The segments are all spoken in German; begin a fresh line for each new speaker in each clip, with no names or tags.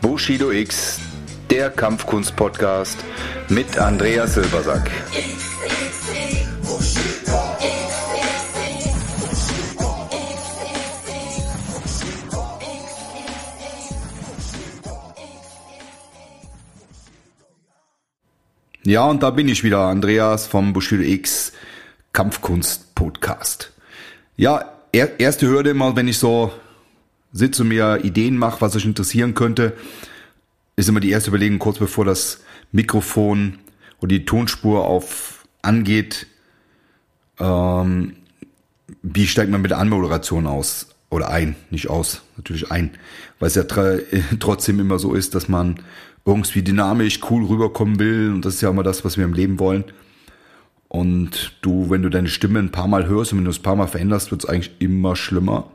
Bushido X, der Kampfkunst-Podcast mit Andreas Silbersack. Ja, und da bin ich wieder, Andreas vom Bushido X Kampfkunst Podcast. Ja, er, erste Hürde immer, wenn ich so sitze und mir Ideen mache, was euch interessieren könnte, ist immer die erste Überlegung, kurz bevor das Mikrofon oder die Tonspur auf angeht, ähm, wie steigt man mit der Anmoderation aus? Oder ein, nicht aus, natürlich ein. Weil es ja trotzdem immer so ist, dass man irgendwie dynamisch, cool rüberkommen will. Und das ist ja immer das, was wir im Leben wollen. Und du, wenn du deine Stimme ein paar Mal hörst und wenn du es ein paar Mal veränderst, wird es eigentlich immer schlimmer.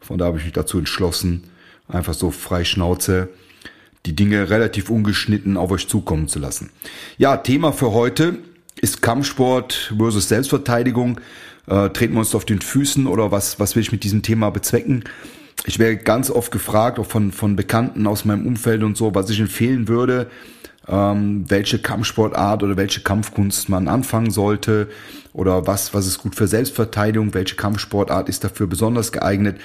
Von da habe ich mich dazu entschlossen, einfach so frei Schnauze die Dinge relativ ungeschnitten auf euch zukommen zu lassen. Ja, Thema für heute ist Kampfsport versus Selbstverteidigung. Äh, treten wir uns auf den Füßen oder was, was will ich mit diesem Thema bezwecken? ich werde ganz oft gefragt, auch von, von Bekannten aus meinem Umfeld und so, was ich empfehlen würde, ähm, welche Kampfsportart oder welche Kampfkunst man anfangen sollte oder was, was ist gut für Selbstverteidigung, welche Kampfsportart ist dafür besonders geeignet.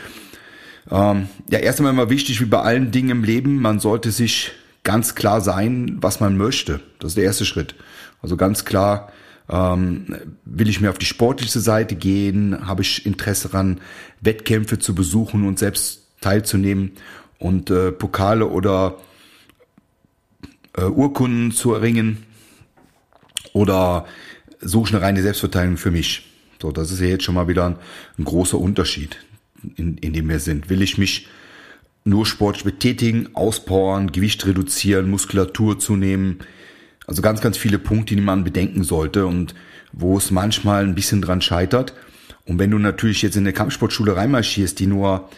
Ähm, ja, erst einmal immer wichtig, wie bei allen Dingen im Leben, man sollte sich ganz klar sein, was man möchte. Das ist der erste Schritt. Also ganz klar, ähm, will ich mehr auf die sportliche Seite gehen? Habe ich Interesse daran, Wettkämpfe zu besuchen und selbst teilzunehmen und äh, Pokale oder äh, Urkunden zu erringen? Oder suche ich eine reine Selbstverteidigung für mich? So, das ist ja jetzt schon mal wieder ein, ein großer Unterschied, in, in dem wir sind. Will ich mich nur sportlich betätigen, auspowern, Gewicht reduzieren, Muskulatur zunehmen, also ganz, ganz viele Punkte, die man bedenken sollte und wo es manchmal ein bisschen dran scheitert. Und wenn du natürlich jetzt in eine Kampfsportschule reinmarschierst, die nur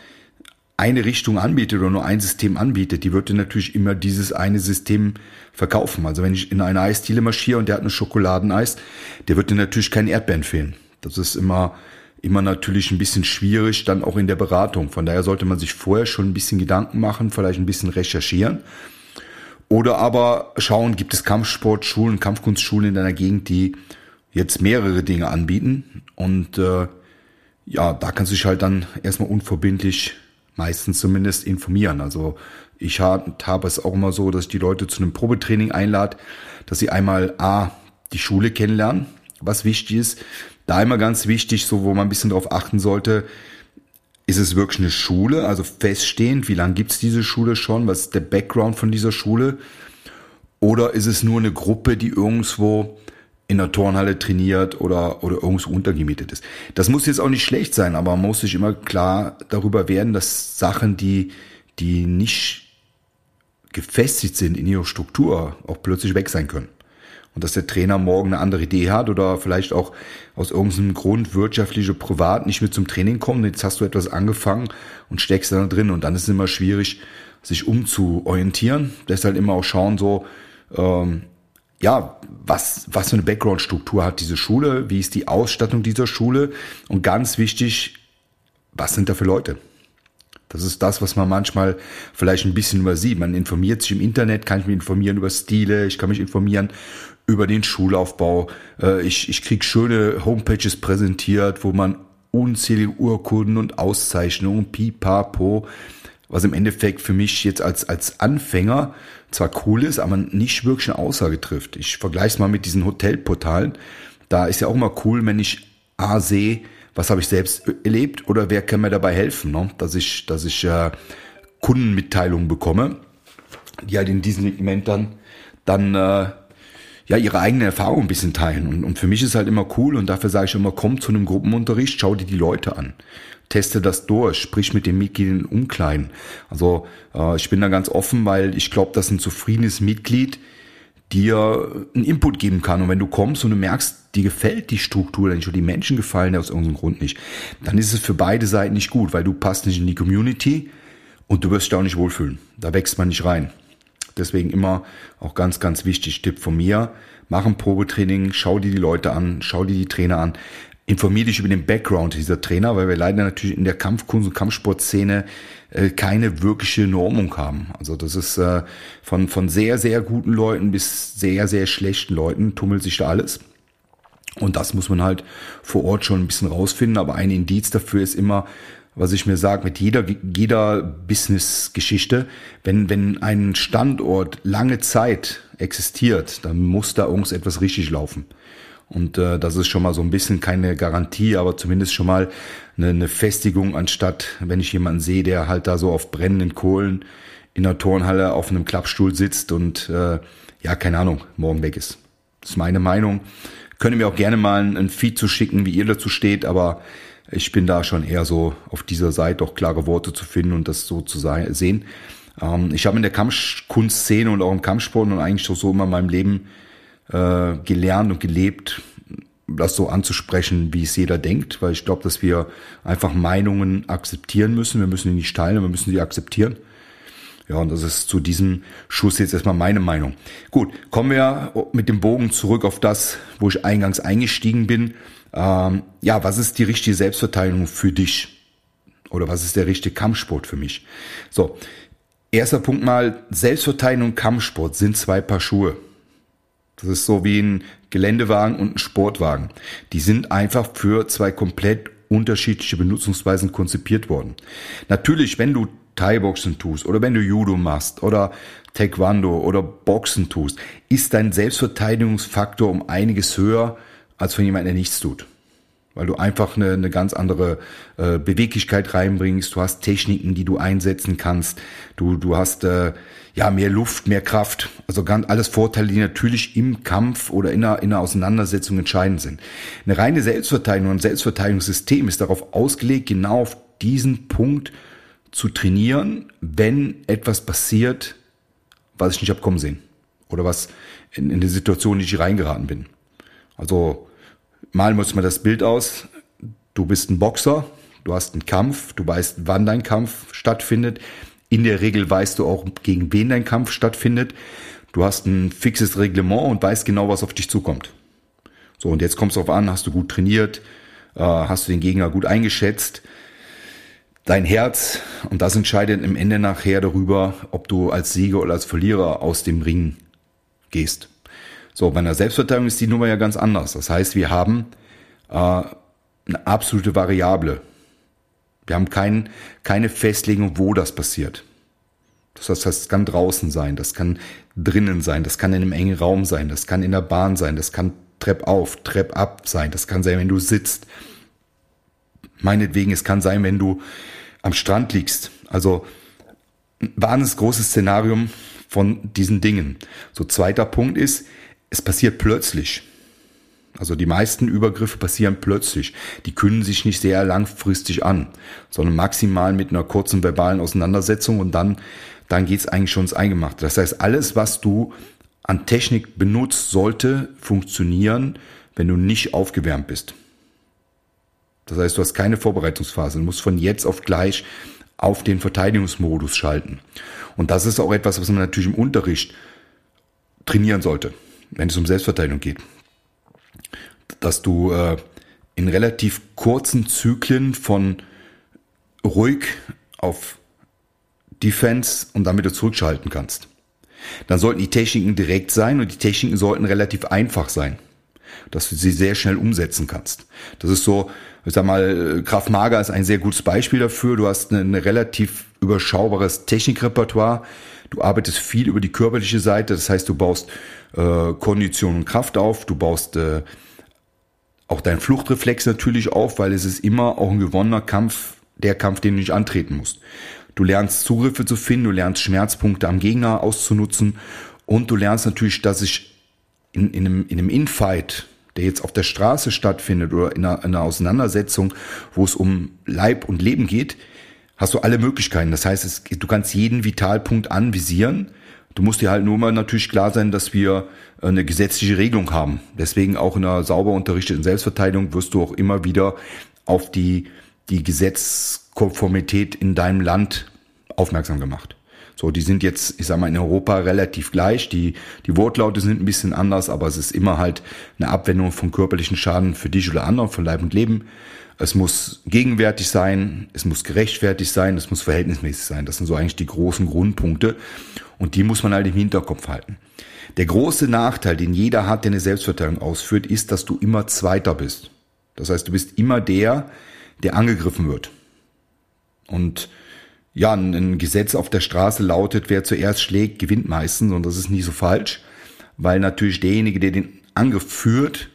eine Richtung anbietet oder nur ein System anbietet, die wird dir natürlich immer dieses eine System verkaufen. Also wenn ich in eine Eisdiele marschiere und der hat eine Schokoladeneis, der dir natürlich kein Erdbeeren fehlen. Das ist immer, immer natürlich ein bisschen schwierig, dann auch in der Beratung. Von daher sollte man sich vorher schon ein bisschen Gedanken machen, vielleicht ein bisschen recherchieren oder aber schauen, gibt es Kampfsportschulen, Kampfkunstschulen in deiner Gegend, die jetzt mehrere Dinge anbieten. Und äh, ja, da kannst du dich halt dann erstmal unverbindlich meistens zumindest informieren. Also ich habe es auch immer so, dass ich die Leute zu einem Probetraining einlade, dass sie einmal A, die Schule kennenlernen, was wichtig ist. Da immer ganz wichtig, so wo man ein bisschen drauf achten sollte, ist es wirklich eine Schule, also feststehend, wie lange gibt's diese Schule schon, was ist der Background von dieser Schule? Oder ist es nur eine Gruppe, die irgendwo in der Turnhalle trainiert oder, oder irgendwo untergemietet ist? Das muss jetzt auch nicht schlecht sein, aber man muss sich immer klar darüber werden, dass Sachen, die, die nicht gefestigt sind in ihrer Struktur, auch plötzlich weg sein können und dass der Trainer morgen eine andere Idee hat oder vielleicht auch aus irgendeinem Grund wirtschaftliche privat nicht mehr zum Training kommt. Jetzt hast du etwas angefangen und steckst da drin und dann ist es immer schwierig, sich umzuorientieren. Deshalb immer auch schauen so, ähm, ja, was, was für eine Background-Struktur hat diese Schule, wie ist die Ausstattung dieser Schule und ganz wichtig, was sind da für Leute? Das ist das, was man manchmal vielleicht ein bisschen übersieht. Man informiert sich im Internet, kann ich mich informieren über Stile, ich kann mich informieren über den Schulaufbau. Äh, ich, ich krieg schöne Homepages präsentiert, wo man unzählige Urkunden und Auszeichnungen, pipapo, was im Endeffekt für mich jetzt als, als Anfänger zwar cool ist, aber nicht wirklich eine Aussage trifft. Ich vergleiche es mal mit diesen Hotelportalen. Da ist ja auch mal cool, wenn ich A sehe, was habe ich selbst erlebt oder wer kann mir dabei helfen, ne? dass ich, dass ich äh, Kundenmitteilungen bekomme, die halt in diesem Segment dann, dann äh, ja ihre eigene Erfahrung ein bisschen teilen. Und, und für mich ist halt immer cool und dafür sage ich immer, komm zu einem Gruppenunterricht, schau dir die Leute an. Teste das durch, sprich mit den Mitgliedern umkleiden. Also äh, ich bin da ganz offen, weil ich glaube, dass ein zufriedenes Mitglied dir einen Input geben kann. Und wenn du kommst und du merkst, dir gefällt die Struktur nicht oder die Menschen gefallen dir aus irgendeinem Grund nicht, dann ist es für beide Seiten nicht gut, weil du passt nicht in die Community und du wirst dich auch nicht wohlfühlen. Da wächst man nicht rein. Deswegen immer auch ganz, ganz wichtig, Tipp von mir. Mach ein Probetraining, schau dir die Leute an, schau dir die Trainer an. informier dich über den Background dieser Trainer, weil wir leider natürlich in der Kampfkunst- und Kampfsportszene äh, keine wirkliche Normung haben. Also das ist äh, von, von sehr, sehr guten Leuten bis sehr, sehr schlechten Leuten tummelt sich da alles. Und das muss man halt vor Ort schon ein bisschen rausfinden. Aber ein Indiz dafür ist immer, was ich mir sage, mit jeder, jeder Business-Geschichte, wenn, wenn ein Standort lange Zeit existiert, dann muss da irgendwas etwas richtig laufen. Und äh, das ist schon mal so ein bisschen keine Garantie, aber zumindest schon mal eine, eine Festigung, anstatt wenn ich jemanden sehe, der halt da so auf brennenden Kohlen in der Turnhalle auf einem Klappstuhl sitzt und äh, ja, keine Ahnung, morgen weg ist. Das ist meine Meinung. Könnt ihr mir auch gerne mal ein Feed zu schicken, wie ihr dazu steht, aber ich bin da schon eher so auf dieser Seite auch klare Worte zu finden und das so zu sehen. Ähm, ich habe in der Kampfkunstszene und auch im Kampfsport und eigentlich so immer in meinem Leben äh, gelernt und gelebt, das so anzusprechen, wie es jeder denkt, weil ich glaube, dass wir einfach Meinungen akzeptieren müssen. Wir müssen die nicht teilen, wir müssen sie akzeptieren. Ja, und das ist zu diesem Schuss jetzt erstmal meine Meinung. Gut, kommen wir mit dem Bogen zurück auf das, wo ich eingangs eingestiegen bin. Ähm, ja, was ist die richtige Selbstverteidigung für dich? Oder was ist der richtige Kampfsport für mich? So, erster Punkt mal, Selbstverteidigung und Kampfsport sind zwei Paar Schuhe. Das ist so wie ein Geländewagen und ein Sportwagen. Die sind einfach für zwei komplett unterschiedliche Benutzungsweisen konzipiert worden. Natürlich, wenn du Thai-Boxen tust oder wenn du Judo machst oder Taekwondo oder Boxen tust, ist dein Selbstverteidigungsfaktor um einiges höher als von jemandem, der nichts tut. Weil du einfach eine, eine ganz andere äh, Beweglichkeit reinbringst, du hast Techniken, die du einsetzen kannst, du, du hast äh, ja mehr Luft, mehr Kraft, also ganz alles Vorteile, die natürlich im Kampf oder in einer, in einer Auseinandersetzung entscheidend sind. Eine reine Selbstverteidigung und Selbstverteidigungssystem ist darauf ausgelegt, genau auf diesen Punkt zu trainieren, wenn etwas passiert, was ich nicht hab kommen sehen. Oder was in, in die Situation, in die ich reingeraten bin. Also malen wir uns mal das Bild aus. Du bist ein Boxer, du hast einen Kampf, du weißt, wann dein Kampf stattfindet. In der Regel weißt du auch, gegen wen dein Kampf stattfindet. Du hast ein fixes Reglement und weißt genau, was auf dich zukommt. So, und jetzt kommt es darauf an, hast du gut trainiert, äh, hast du den Gegner gut eingeschätzt, dein Herz und das entscheidet im Ende nachher darüber, ob du als Sieger oder als Verlierer aus dem Ring gehst. So, bei einer Selbstverteidigung ist die Nummer ja ganz anders. Das heißt, wir haben äh, eine absolute Variable. Wir haben kein, keine Festlegung, wo das passiert. Das heißt, das kann draußen sein, das kann drinnen sein, das kann in einem engen Raum sein, das kann in der Bahn sein, das kann Trepp auf, Trepp ab sein, das kann sein, wenn du sitzt. Meinetwegen, es kann sein, wenn du am Strand liegst. Also ein wahnsinnig großes Szenarium von diesen Dingen. So zweiter Punkt ist, es passiert plötzlich. Also die meisten Übergriffe passieren plötzlich. Die künden sich nicht sehr langfristig an, sondern maximal mit einer kurzen verbalen Auseinandersetzung und dann, dann geht's eigentlich schon ins Eingemachte. Das heißt, alles, was du an Technik benutzt, sollte funktionieren, wenn du nicht aufgewärmt bist. Das heißt, du hast keine Vorbereitungsphase. Du musst von jetzt auf gleich auf den Verteidigungsmodus schalten. Und das ist auch etwas, was man natürlich im Unterricht trainieren sollte, wenn es um Selbstverteidigung geht. Dass du äh, in relativ kurzen Zyklen von ruhig auf Defense und dann wieder zurückschalten kannst. Dann sollten die Techniken direkt sein und die Techniken sollten relativ einfach sein, dass du sie sehr schnell umsetzen kannst. Das ist so, ich sag mal, Kraft Mager ist ein sehr gutes Beispiel dafür. Du hast ein relativ überschaubares Technikrepertoire. Du arbeitest viel über die körperliche Seite. Das heißt, du baust äh, Kondition und Kraft auf. Du baust äh, auch deinen Fluchtreflex natürlich auf, weil es ist immer auch ein gewonnener Kampf, der Kampf, den du nicht antreten musst. Du lernst Zugriffe zu finden, du lernst Schmerzpunkte am Gegner auszunutzen und du lernst natürlich, dass ich in, in einem, in einem Infight der jetzt auf der Straße stattfindet oder in einer, in einer Auseinandersetzung, wo es um Leib und Leben geht, hast du alle Möglichkeiten. Das heißt, es, du kannst jeden Vitalpunkt anvisieren. Du musst dir halt nur mal natürlich klar sein, dass wir eine gesetzliche Regelung haben. Deswegen auch in einer sauber unterrichteten Selbstverteidigung wirst du auch immer wieder auf die, die Gesetzkonformität in deinem Land aufmerksam gemacht. So, die sind jetzt, ich sag mal, in Europa relativ gleich. Die, die Wortlaute sind ein bisschen anders, aber es ist immer halt eine Abwendung von körperlichen Schaden für dich oder anderen, von Leib und Leben. Es muss gegenwärtig sein, es muss gerechtfertigt sein, es muss verhältnismäßig sein. Das sind so eigentlich die großen Grundpunkte. Und die muss man halt im Hinterkopf halten. Der große Nachteil, den jeder hat, der eine Selbstverteidigung ausführt, ist, dass du immer Zweiter bist. Das heißt, du bist immer der, der angegriffen wird. Und ja, ein Gesetz auf der Straße lautet, wer zuerst schlägt, gewinnt meistens. Und das ist nie so falsch, weil natürlich derjenige, der den Angriff führt,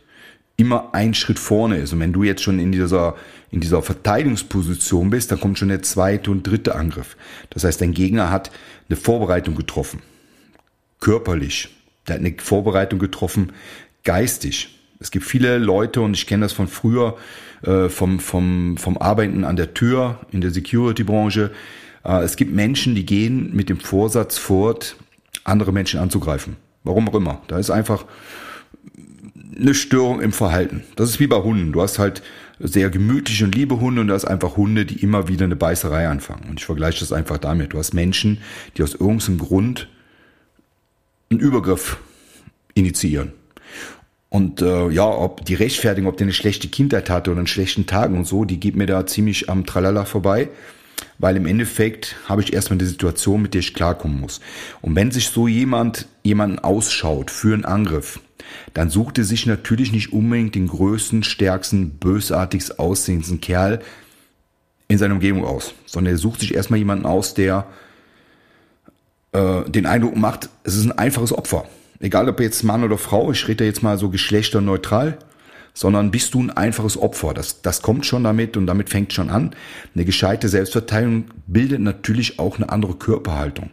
immer ein Schritt vorne ist. Und wenn du jetzt schon in dieser, in dieser Verteidigungsposition bist, dann kommt schon der zweite und dritte Angriff. Das heißt, dein Gegner hat eine Vorbereitung getroffen. Körperlich. Der hat eine Vorbereitung getroffen, geistig. Es gibt viele Leute, und ich kenne das von früher, äh, vom, vom, vom Arbeiten an der Tür in der Security-Branche. Äh, es gibt Menschen, die gehen mit dem Vorsatz fort, andere Menschen anzugreifen. Warum auch immer. Da ist einfach eine Störung im Verhalten. Das ist wie bei Hunden. Du hast halt sehr gemütliche und liebe Hunde und du hast einfach Hunde, die immer wieder eine Beißerei anfangen. Und ich vergleiche das einfach damit. Du hast Menschen, die aus irgendeinem Grund einen Übergriff initiieren. Und äh, ja, ob die Rechtfertigung, ob der eine schlechte Kindheit hatte oder einen schlechten Tag und so, die geht mir da ziemlich am Tralala vorbei. Weil im Endeffekt habe ich erstmal eine Situation, mit der ich klarkommen muss. Und wenn sich so jemand jemanden ausschaut für einen Angriff, dann sucht er sich natürlich nicht unbedingt den größten, stärksten, bösartigst aussehendsten Kerl in seiner Umgebung aus, sondern er sucht sich erstmal jemanden aus, der äh, den Eindruck macht, es ist ein einfaches Opfer. Egal ob jetzt Mann oder Frau, ich rede jetzt mal so geschlechterneutral, sondern bist du ein einfaches Opfer. Das, das kommt schon damit und damit fängt schon an. Eine gescheite Selbstverteidigung bildet natürlich auch eine andere Körperhaltung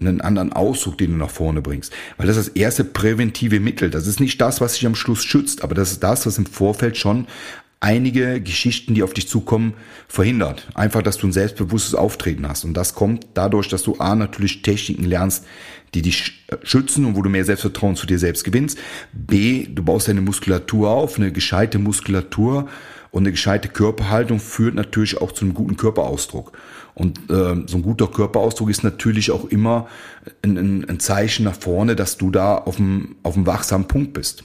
einen anderen Ausdruck, den du nach vorne bringst. Weil das ist das erste präventive Mittel. Das ist nicht das, was dich am Schluss schützt, aber das ist das, was im Vorfeld schon einige Geschichten, die auf dich zukommen, verhindert. Einfach, dass du ein selbstbewusstes Auftreten hast. Und das kommt dadurch, dass du A, natürlich Techniken lernst, die dich schützen und wo du mehr Selbstvertrauen zu dir selbst gewinnst. B, du baust deine Muskulatur auf, eine gescheite Muskulatur und eine gescheite Körperhaltung führt natürlich auch zu einem guten Körperausdruck. Und äh, so ein guter Körperausdruck ist natürlich auch immer ein, ein, ein Zeichen nach vorne, dass du da auf dem, auf dem wachsamen Punkt bist.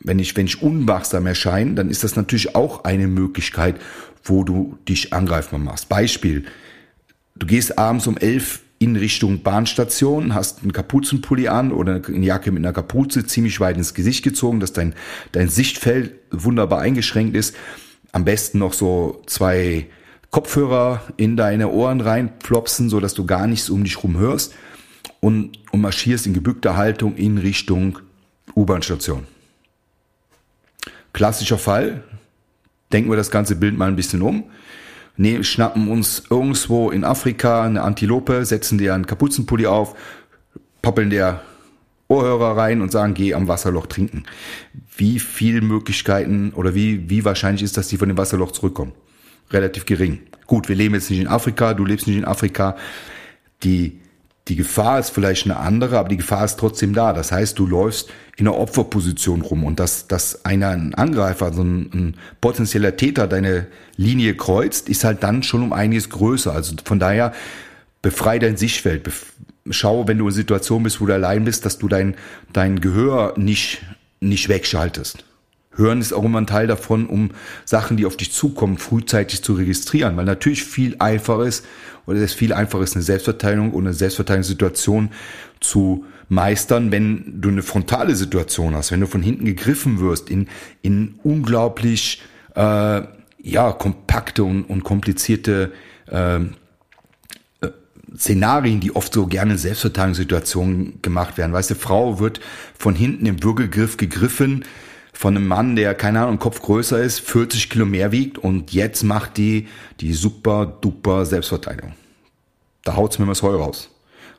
Wenn ich, wenn ich unwachsam erscheine, dann ist das natürlich auch eine Möglichkeit, wo du dich angreifbar machst. Beispiel. Du gehst abends um elf in Richtung Bahnstation, hast einen Kapuzenpulli an oder eine Jacke mit einer Kapuze ziemlich weit ins Gesicht gezogen, dass dein, dein Sichtfeld wunderbar eingeschränkt ist. Am besten noch so zwei Kopfhörer in deine Ohren reinplopsen, so dass du gar nichts um dich rum hörst und, und marschierst in gebückter Haltung in Richtung U-Bahn-Station. Klassischer Fall. Denken wir das ganze Bild mal ein bisschen um. Nee, schnappen uns irgendwo in Afrika eine Antilope, setzen dir einen Kapuzenpulli auf, poppeln der Ohrhörer rein und sagen, geh am Wasserloch trinken. Wie viel Möglichkeiten oder wie, wie wahrscheinlich ist, dass die von dem Wasserloch zurückkommen? Relativ gering. Gut, wir leben jetzt nicht in Afrika, du lebst nicht in Afrika. Die die Gefahr ist vielleicht eine andere, aber die Gefahr ist trotzdem da. Das heißt, du läufst in einer Opferposition rum und dass, dass einer, ein Angreifer, also ein, ein potenzieller Täter deine Linie kreuzt, ist halt dann schon um einiges größer. Also von daher befrei dein Sichtfeld. Schau, wenn du in Situation bist, wo du allein bist, dass du dein, dein Gehör nicht, nicht wegschaltest. Hören ist auch immer ein Teil davon, um Sachen, die auf dich zukommen, frühzeitig zu registrieren, weil natürlich viel einfacher ist oder es viel einfacher ist, eine Selbstverteidigung oder eine Selbstverteidigungssituation zu meistern, wenn du eine frontale Situation hast, wenn du von hinten gegriffen wirst in, in unglaublich äh, ja kompakte und, und komplizierte äh, äh Szenarien, die oft so gerne in Selbstverteidigungssituationen gemacht werden. Weißt du, Frau wird von hinten im Würgegriff gegriffen, von einem Mann, der, keine Ahnung, Kopf größer ist, 40 Kilo mehr wiegt und jetzt macht die die super duper Selbstverteidigung. Da haut's mir was Heu raus.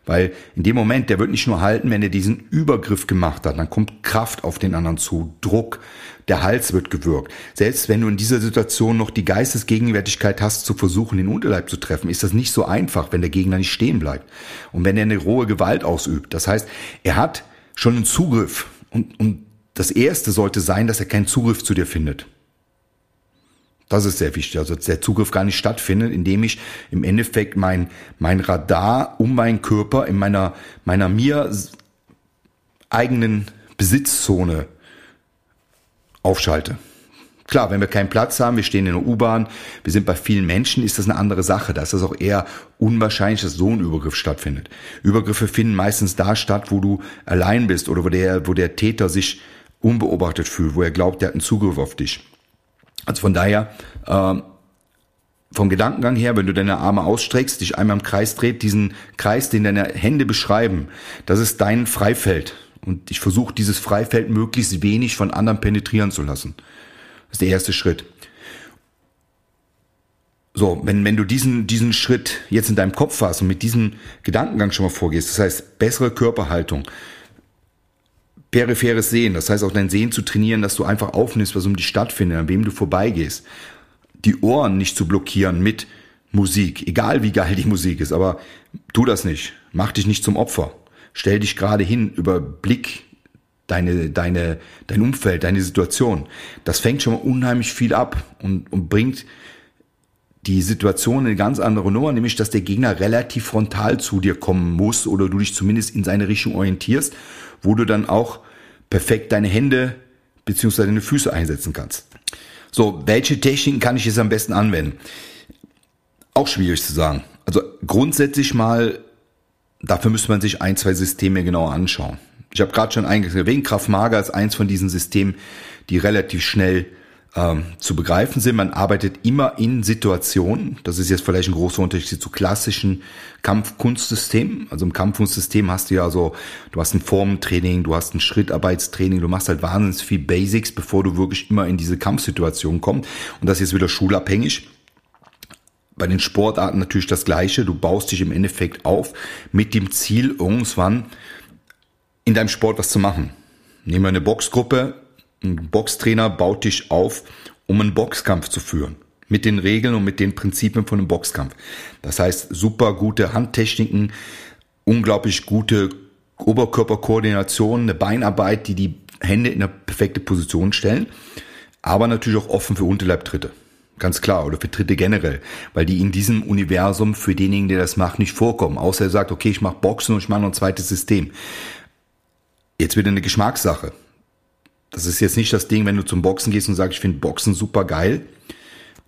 Weil in dem Moment, der wird nicht nur halten, wenn er diesen Übergriff gemacht hat, dann kommt Kraft auf den anderen zu, Druck, der Hals wird gewürgt. Selbst wenn du in dieser Situation noch die Geistesgegenwärtigkeit hast, zu versuchen, den Unterleib zu treffen, ist das nicht so einfach, wenn der Gegner nicht stehen bleibt. Und wenn er eine rohe Gewalt ausübt. Das heißt, er hat schon einen Zugriff und, und das erste sollte sein, dass er keinen Zugriff zu dir findet. Das ist sehr wichtig. Also der Zugriff gar nicht stattfindet, indem ich im Endeffekt mein, mein Radar um meinen Körper in meiner, meiner mir eigenen Besitzzone aufschalte. Klar, wenn wir keinen Platz haben, wir stehen in der U-Bahn, wir sind bei vielen Menschen, ist das eine andere Sache. Da ist das auch eher unwahrscheinlich, dass so ein Übergriff stattfindet. Übergriffe finden meistens da statt, wo du allein bist oder wo der, wo der Täter sich unbeobachtet fühlt, wo er glaubt, er hat einen Zugriff auf dich. Also von daher, äh, vom Gedankengang her, wenn du deine Arme ausstreckst, dich einmal im Kreis dreht, diesen Kreis, den deine Hände beschreiben, das ist dein Freifeld. Und ich versuche dieses Freifeld möglichst wenig von anderen penetrieren zu lassen. Das ist der erste Schritt. So, wenn, wenn du diesen, diesen Schritt jetzt in deinem Kopf hast und mit diesem Gedankengang schon mal vorgehst, das heißt bessere Körperhaltung, peripheres Sehen, das heißt auch dein Sehen zu trainieren, dass du einfach aufnimmst, was um die Stadt findet, an wem du vorbeigehst. Die Ohren nicht zu blockieren mit Musik, egal wie geil die Musik ist, aber tu das nicht. Mach dich nicht zum Opfer. Stell dich gerade hin, überblick deine, deine, dein Umfeld, deine Situation. Das fängt schon mal unheimlich viel ab und, und bringt die Situation eine ganz andere Nummer, nämlich dass der Gegner relativ frontal zu dir kommen muss oder du dich zumindest in seine Richtung orientierst, wo du dann auch perfekt deine Hände beziehungsweise deine Füße einsetzen kannst. So, welche Techniken kann ich jetzt am besten anwenden? Auch schwierig zu sagen. Also grundsätzlich mal, dafür müsste man sich ein, zwei Systeme genauer anschauen. Ich habe gerade schon eingangs erwähnt, Kraft Mager ist eins von diesen Systemen, die relativ schnell ähm, zu begreifen sind. Man arbeitet immer in Situationen. Das ist jetzt vielleicht ein großer Unterschied zu klassischen Kampfkunstsystemen. Also im Kampfkunstsystem hast du ja so, du hast ein Formentraining, du hast ein Schrittarbeitstraining, du machst halt wahnsinnig viel Basics, bevor du wirklich immer in diese Kampfsituation kommst. Und das ist jetzt wieder schulabhängig. Bei den Sportarten natürlich das Gleiche. Du baust dich im Endeffekt auf mit dem Ziel, irgendwann in deinem Sport was zu machen. Nehmen wir eine Boxgruppe, ein Boxtrainer baut dich auf, um einen Boxkampf zu führen. Mit den Regeln und mit den Prinzipien von einem Boxkampf. Das heißt, super gute Handtechniken, unglaublich gute Oberkörperkoordination, eine Beinarbeit, die die Hände in eine perfekte Position stellen, aber natürlich auch offen für Unterleibtritte. Ganz klar, oder für Tritte generell, weil die in diesem Universum für denjenigen, der das macht, nicht vorkommen. Außer er sagt, okay, ich mache Boxen und ich mache noch ein zweites System. Jetzt wieder eine Geschmackssache. Das ist jetzt nicht das Ding, wenn du zum Boxen gehst und sagst, ich finde Boxen super geil,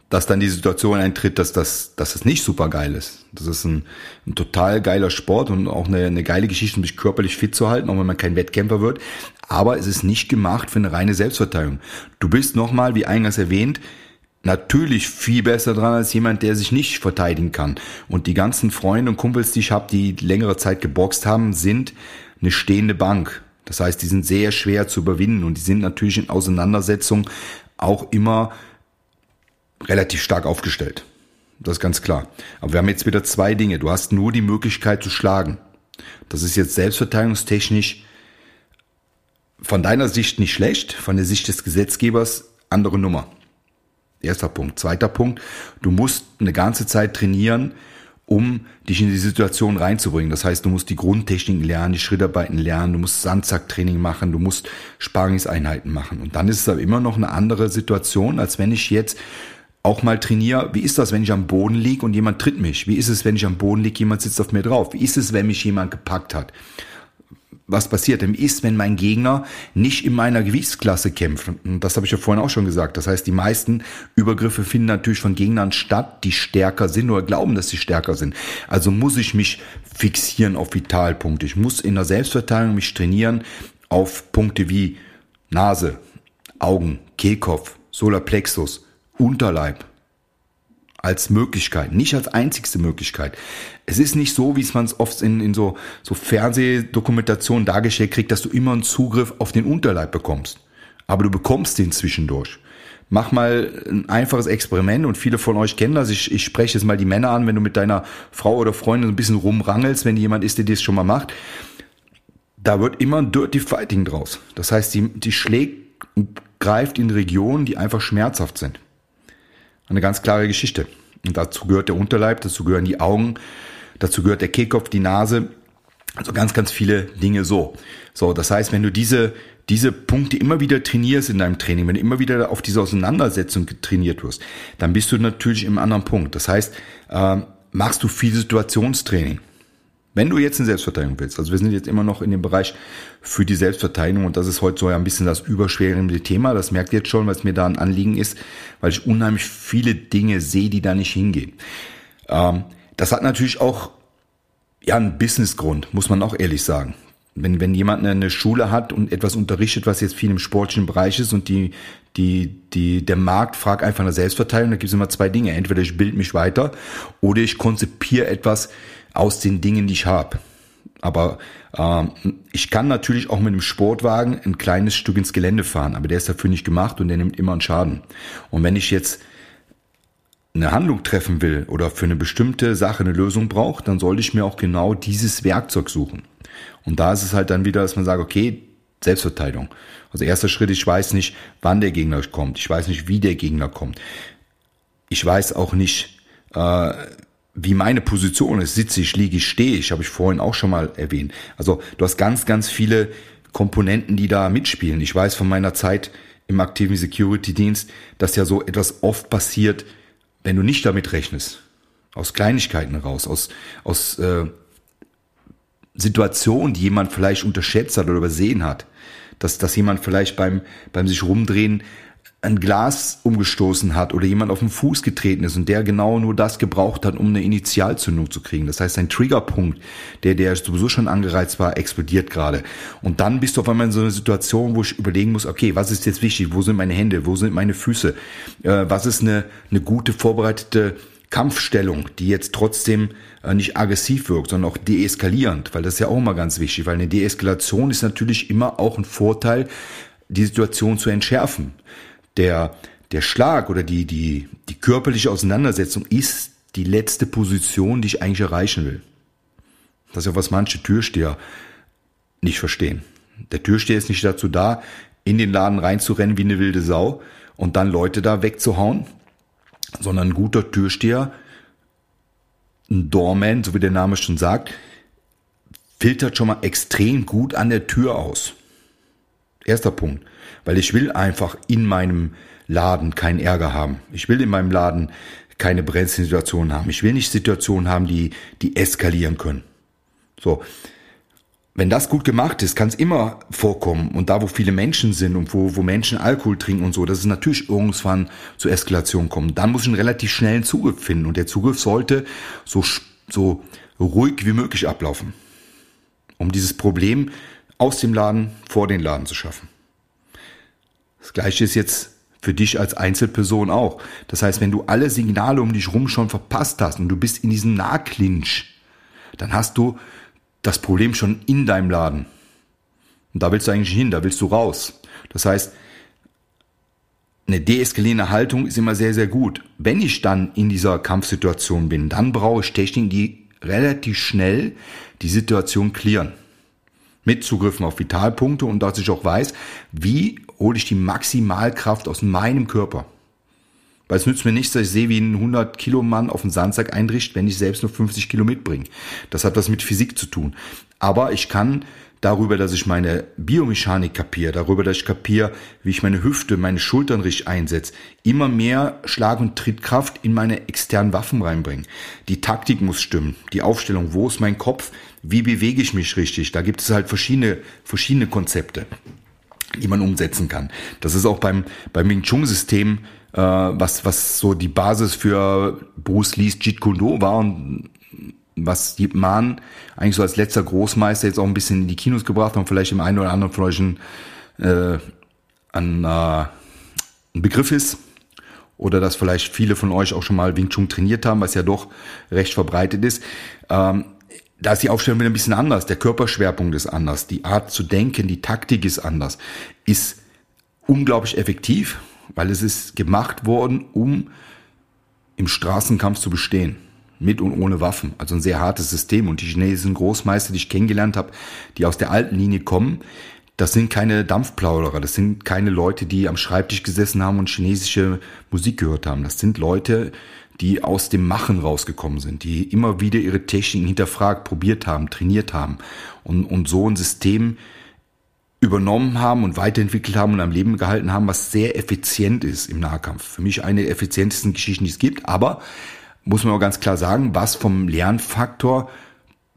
dass dann die Situation eintritt, dass das, dass das nicht super geil ist. Das ist ein, ein total geiler Sport und auch eine, eine geile Geschichte, um sich körperlich fit zu halten, auch wenn man kein Wettkämpfer wird. Aber es ist nicht gemacht für eine reine Selbstverteidigung. Du bist nochmal, wie eingangs erwähnt, natürlich viel besser dran als jemand, der sich nicht verteidigen kann. Und die ganzen Freunde und Kumpels, die ich habe, die längere Zeit geboxt haben, sind eine stehende Bank. Das heißt, die sind sehr schwer zu überwinden und die sind natürlich in Auseinandersetzung auch immer relativ stark aufgestellt. Das ist ganz klar. Aber wir haben jetzt wieder zwei Dinge. Du hast nur die Möglichkeit zu schlagen. Das ist jetzt selbstverteidigungstechnisch von deiner Sicht nicht schlecht, von der Sicht des Gesetzgebers andere Nummer. Erster Punkt. Zweiter Punkt, du musst eine ganze Zeit trainieren, um dich in die Situation reinzubringen. Das heißt, du musst die Grundtechniken lernen, die Schrittarbeiten lernen, du musst Sandsacktraining machen, du musst Sparingseinheiten machen. Und dann ist es aber immer noch eine andere Situation, als wenn ich jetzt auch mal trainiere, wie ist das, wenn ich am Boden liege und jemand tritt mich? Wie ist es, wenn ich am Boden liege, jemand sitzt auf mir drauf? Wie ist es, wenn mich jemand gepackt hat? Was passiert denn ist, wenn mein Gegner nicht in meiner Gewichtsklasse kämpft. Und das habe ich ja vorhin auch schon gesagt. Das heißt, die meisten Übergriffe finden natürlich von Gegnern statt, die stärker sind oder glauben, dass sie stärker sind. Also muss ich mich fixieren auf Vitalpunkte. Ich muss in der Selbstverteidigung mich trainieren auf Punkte wie Nase, Augen, Kehlkopf, Solarplexus, Unterleib, als Möglichkeit, nicht als einzigste Möglichkeit. Es ist nicht so, wie es man es oft in, in so, so Fernsehdokumentationen dargestellt kriegt, dass du immer einen Zugriff auf den Unterleib bekommst. Aber du bekommst den zwischendurch. Mach mal ein einfaches Experiment und viele von euch kennen das. Ich, ich spreche jetzt mal die Männer an, wenn du mit deiner Frau oder Freundin ein bisschen rumrangelst, wenn jemand ist, der das schon mal macht. Da wird immer ein Dirty Fighting draus. Das heißt, die, die schlägt und greift in Regionen, die einfach schmerzhaft sind. Eine ganz klare Geschichte. Und dazu gehört der Unterleib, dazu gehören die Augen, dazu gehört der Kehlkopf, die Nase. Also ganz, ganz viele Dinge so. So, das heißt, wenn du diese diese Punkte immer wieder trainierst in deinem Training, wenn du immer wieder auf diese Auseinandersetzung trainiert wirst, dann bist du natürlich im anderen Punkt. Das heißt, äh, machst du viel Situationstraining. Wenn du jetzt eine Selbstverteidigung willst, also wir sind jetzt immer noch in dem Bereich für die Selbstverteidigung und das ist heute so ein bisschen das überschwerende Thema, das merkt ihr jetzt schon, was mir da ein Anliegen ist, weil ich unheimlich viele Dinge sehe, die da nicht hingehen. Ähm, das hat natürlich auch ja einen Businessgrund, muss man auch ehrlich sagen. Wenn, wenn jemand eine Schule hat und etwas unterrichtet, was jetzt viel im sportlichen Bereich ist und die, die, die, der Markt fragt einfach nach Selbstverteidigung, da gibt es immer zwei Dinge. Entweder ich bilde mich weiter oder ich konzipiere etwas aus den Dingen, die ich habe. Aber ähm, ich kann natürlich auch mit einem Sportwagen ein kleines Stück ins Gelände fahren, aber der ist dafür nicht gemacht und der nimmt immer einen Schaden. Und wenn ich jetzt eine Handlung treffen will oder für eine bestimmte Sache eine Lösung braucht, dann sollte ich mir auch genau dieses Werkzeug suchen. Und da ist es halt dann wieder, dass man sagt, okay, Selbstverteidigung. Also erster Schritt, ich weiß nicht, wann der Gegner kommt. Ich weiß nicht, wie der Gegner kommt. Ich weiß auch nicht, äh, wie meine Position ist. Sitze ich, liege ich, stehe ich, habe ich vorhin auch schon mal erwähnt. Also du hast ganz, ganz viele Komponenten, die da mitspielen. Ich weiß von meiner Zeit im aktiven Security-Dienst, dass ja so etwas oft passiert, wenn du nicht damit rechnest. Aus Kleinigkeiten raus, aus, aus äh, Situation, die jemand vielleicht unterschätzt hat oder übersehen hat, dass, dass jemand vielleicht beim, beim sich rumdrehen ein Glas umgestoßen hat oder jemand auf den Fuß getreten ist und der genau nur das gebraucht hat, um eine Initialzündung zu kriegen. Das heißt, ein Triggerpunkt, der, der sowieso schon angereizt war, explodiert gerade. Und dann bist du auf einmal in so einer Situation, wo ich überlegen muss, okay, was ist jetzt wichtig? Wo sind meine Hände? Wo sind meine Füße? Äh, was ist eine, eine gute vorbereitete Kampfstellung, die jetzt trotzdem äh, nicht aggressiv wirkt, sondern auch deeskalierend, weil das ist ja auch immer ganz wichtig, weil eine Deeskalation ist natürlich immer auch ein Vorteil, die Situation zu entschärfen. Der, der Schlag oder die, die, die körperliche Auseinandersetzung ist die letzte Position, die ich eigentlich erreichen will. Das ist ja was manche Türsteher nicht verstehen. Der Türsteher ist nicht dazu da, in den Laden reinzurennen wie eine wilde Sau und dann Leute da wegzuhauen, sondern ein guter Türsteher, ein Doorman, so wie der Name schon sagt, filtert schon mal extrem gut an der Tür aus. Erster Punkt. Weil ich will einfach in meinem Laden keinen Ärger haben. Ich will in meinem Laden keine Brenzsituationen haben. Ich will nicht Situationen haben, die, die eskalieren können. So. Wenn das gut gemacht ist, kann es immer vorkommen. Und da, wo viele Menschen sind und wo, wo Menschen Alkohol trinken und so, dass es natürlich irgendwann zur Eskalation kommt. Dann muss ich einen relativ schnellen Zugriff finden. Und der Zugriff sollte so, so ruhig wie möglich ablaufen. Um dieses Problem aus dem Laden vor den Laden zu schaffen. Das gleiche ist jetzt für dich als Einzelperson auch. Das heißt, wenn du alle Signale um dich rum schon verpasst hast und du bist in diesem Nahclinch, dann hast du das Problem schon in deinem Laden. Und da willst du eigentlich hin, da willst du raus. Das heißt, eine deeskalierende Haltung ist immer sehr, sehr gut. Wenn ich dann in dieser Kampfsituation bin, dann brauche ich Techniken, die relativ schnell die Situation klären. Mit Zugriffen auf Vitalpunkte und dass ich auch weiß, wie hole ich die Maximalkraft aus meinem Körper. Weil es nützt mir nichts, dass ich sehe, wie ein 100 Kilo Mann auf den Sandsack einbricht, wenn ich selbst nur 50 Kilo mitbringe. Das hat was mit Physik zu tun. Aber ich kann darüber, dass ich meine Biomechanik kapiere, darüber, dass ich kapiere, wie ich meine Hüfte, meine Schultern richtig einsetze, immer mehr Schlag- und Trittkraft in meine externen Waffen reinbringen. Die Taktik muss stimmen, die Aufstellung, wo ist mein Kopf, wie bewege ich mich richtig. Da gibt es halt verschiedene, verschiedene Konzepte, die man umsetzen kann. Das ist auch beim, beim Wing Chun System äh, was, was so die Basis für Bruce Lees Jeet Kune Do war und was Yip Man eigentlich so als letzter Großmeister jetzt auch ein bisschen in die Kinos gebracht haben, vielleicht im einen oder anderen von euch ein, äh, ein, äh, ein Begriff ist oder dass vielleicht viele von euch auch schon mal Wing Chun trainiert haben, was ja doch recht verbreitet ist. Ähm, da ist die Aufstellung wieder ein bisschen anders. Der Körperschwerpunkt ist anders. Die Art zu denken, die Taktik ist anders. Ist unglaublich effektiv weil es ist gemacht worden, um im Straßenkampf zu bestehen. Mit und ohne Waffen. Also ein sehr hartes System. Und die chinesischen Großmeister, die ich kennengelernt habe, die aus der alten Linie kommen, das sind keine Dampfplauderer, das sind keine Leute, die am Schreibtisch gesessen haben und chinesische Musik gehört haben. Das sind Leute, die aus dem Machen rausgekommen sind, die immer wieder ihre Techniken hinterfragt, probiert haben, trainiert haben und, und so ein System übernommen haben und weiterentwickelt haben und am Leben gehalten haben, was sehr effizient ist im Nahkampf. Für mich eine der effizientesten Geschichten, die es gibt, aber muss man auch ganz klar sagen, was vom Lernfaktor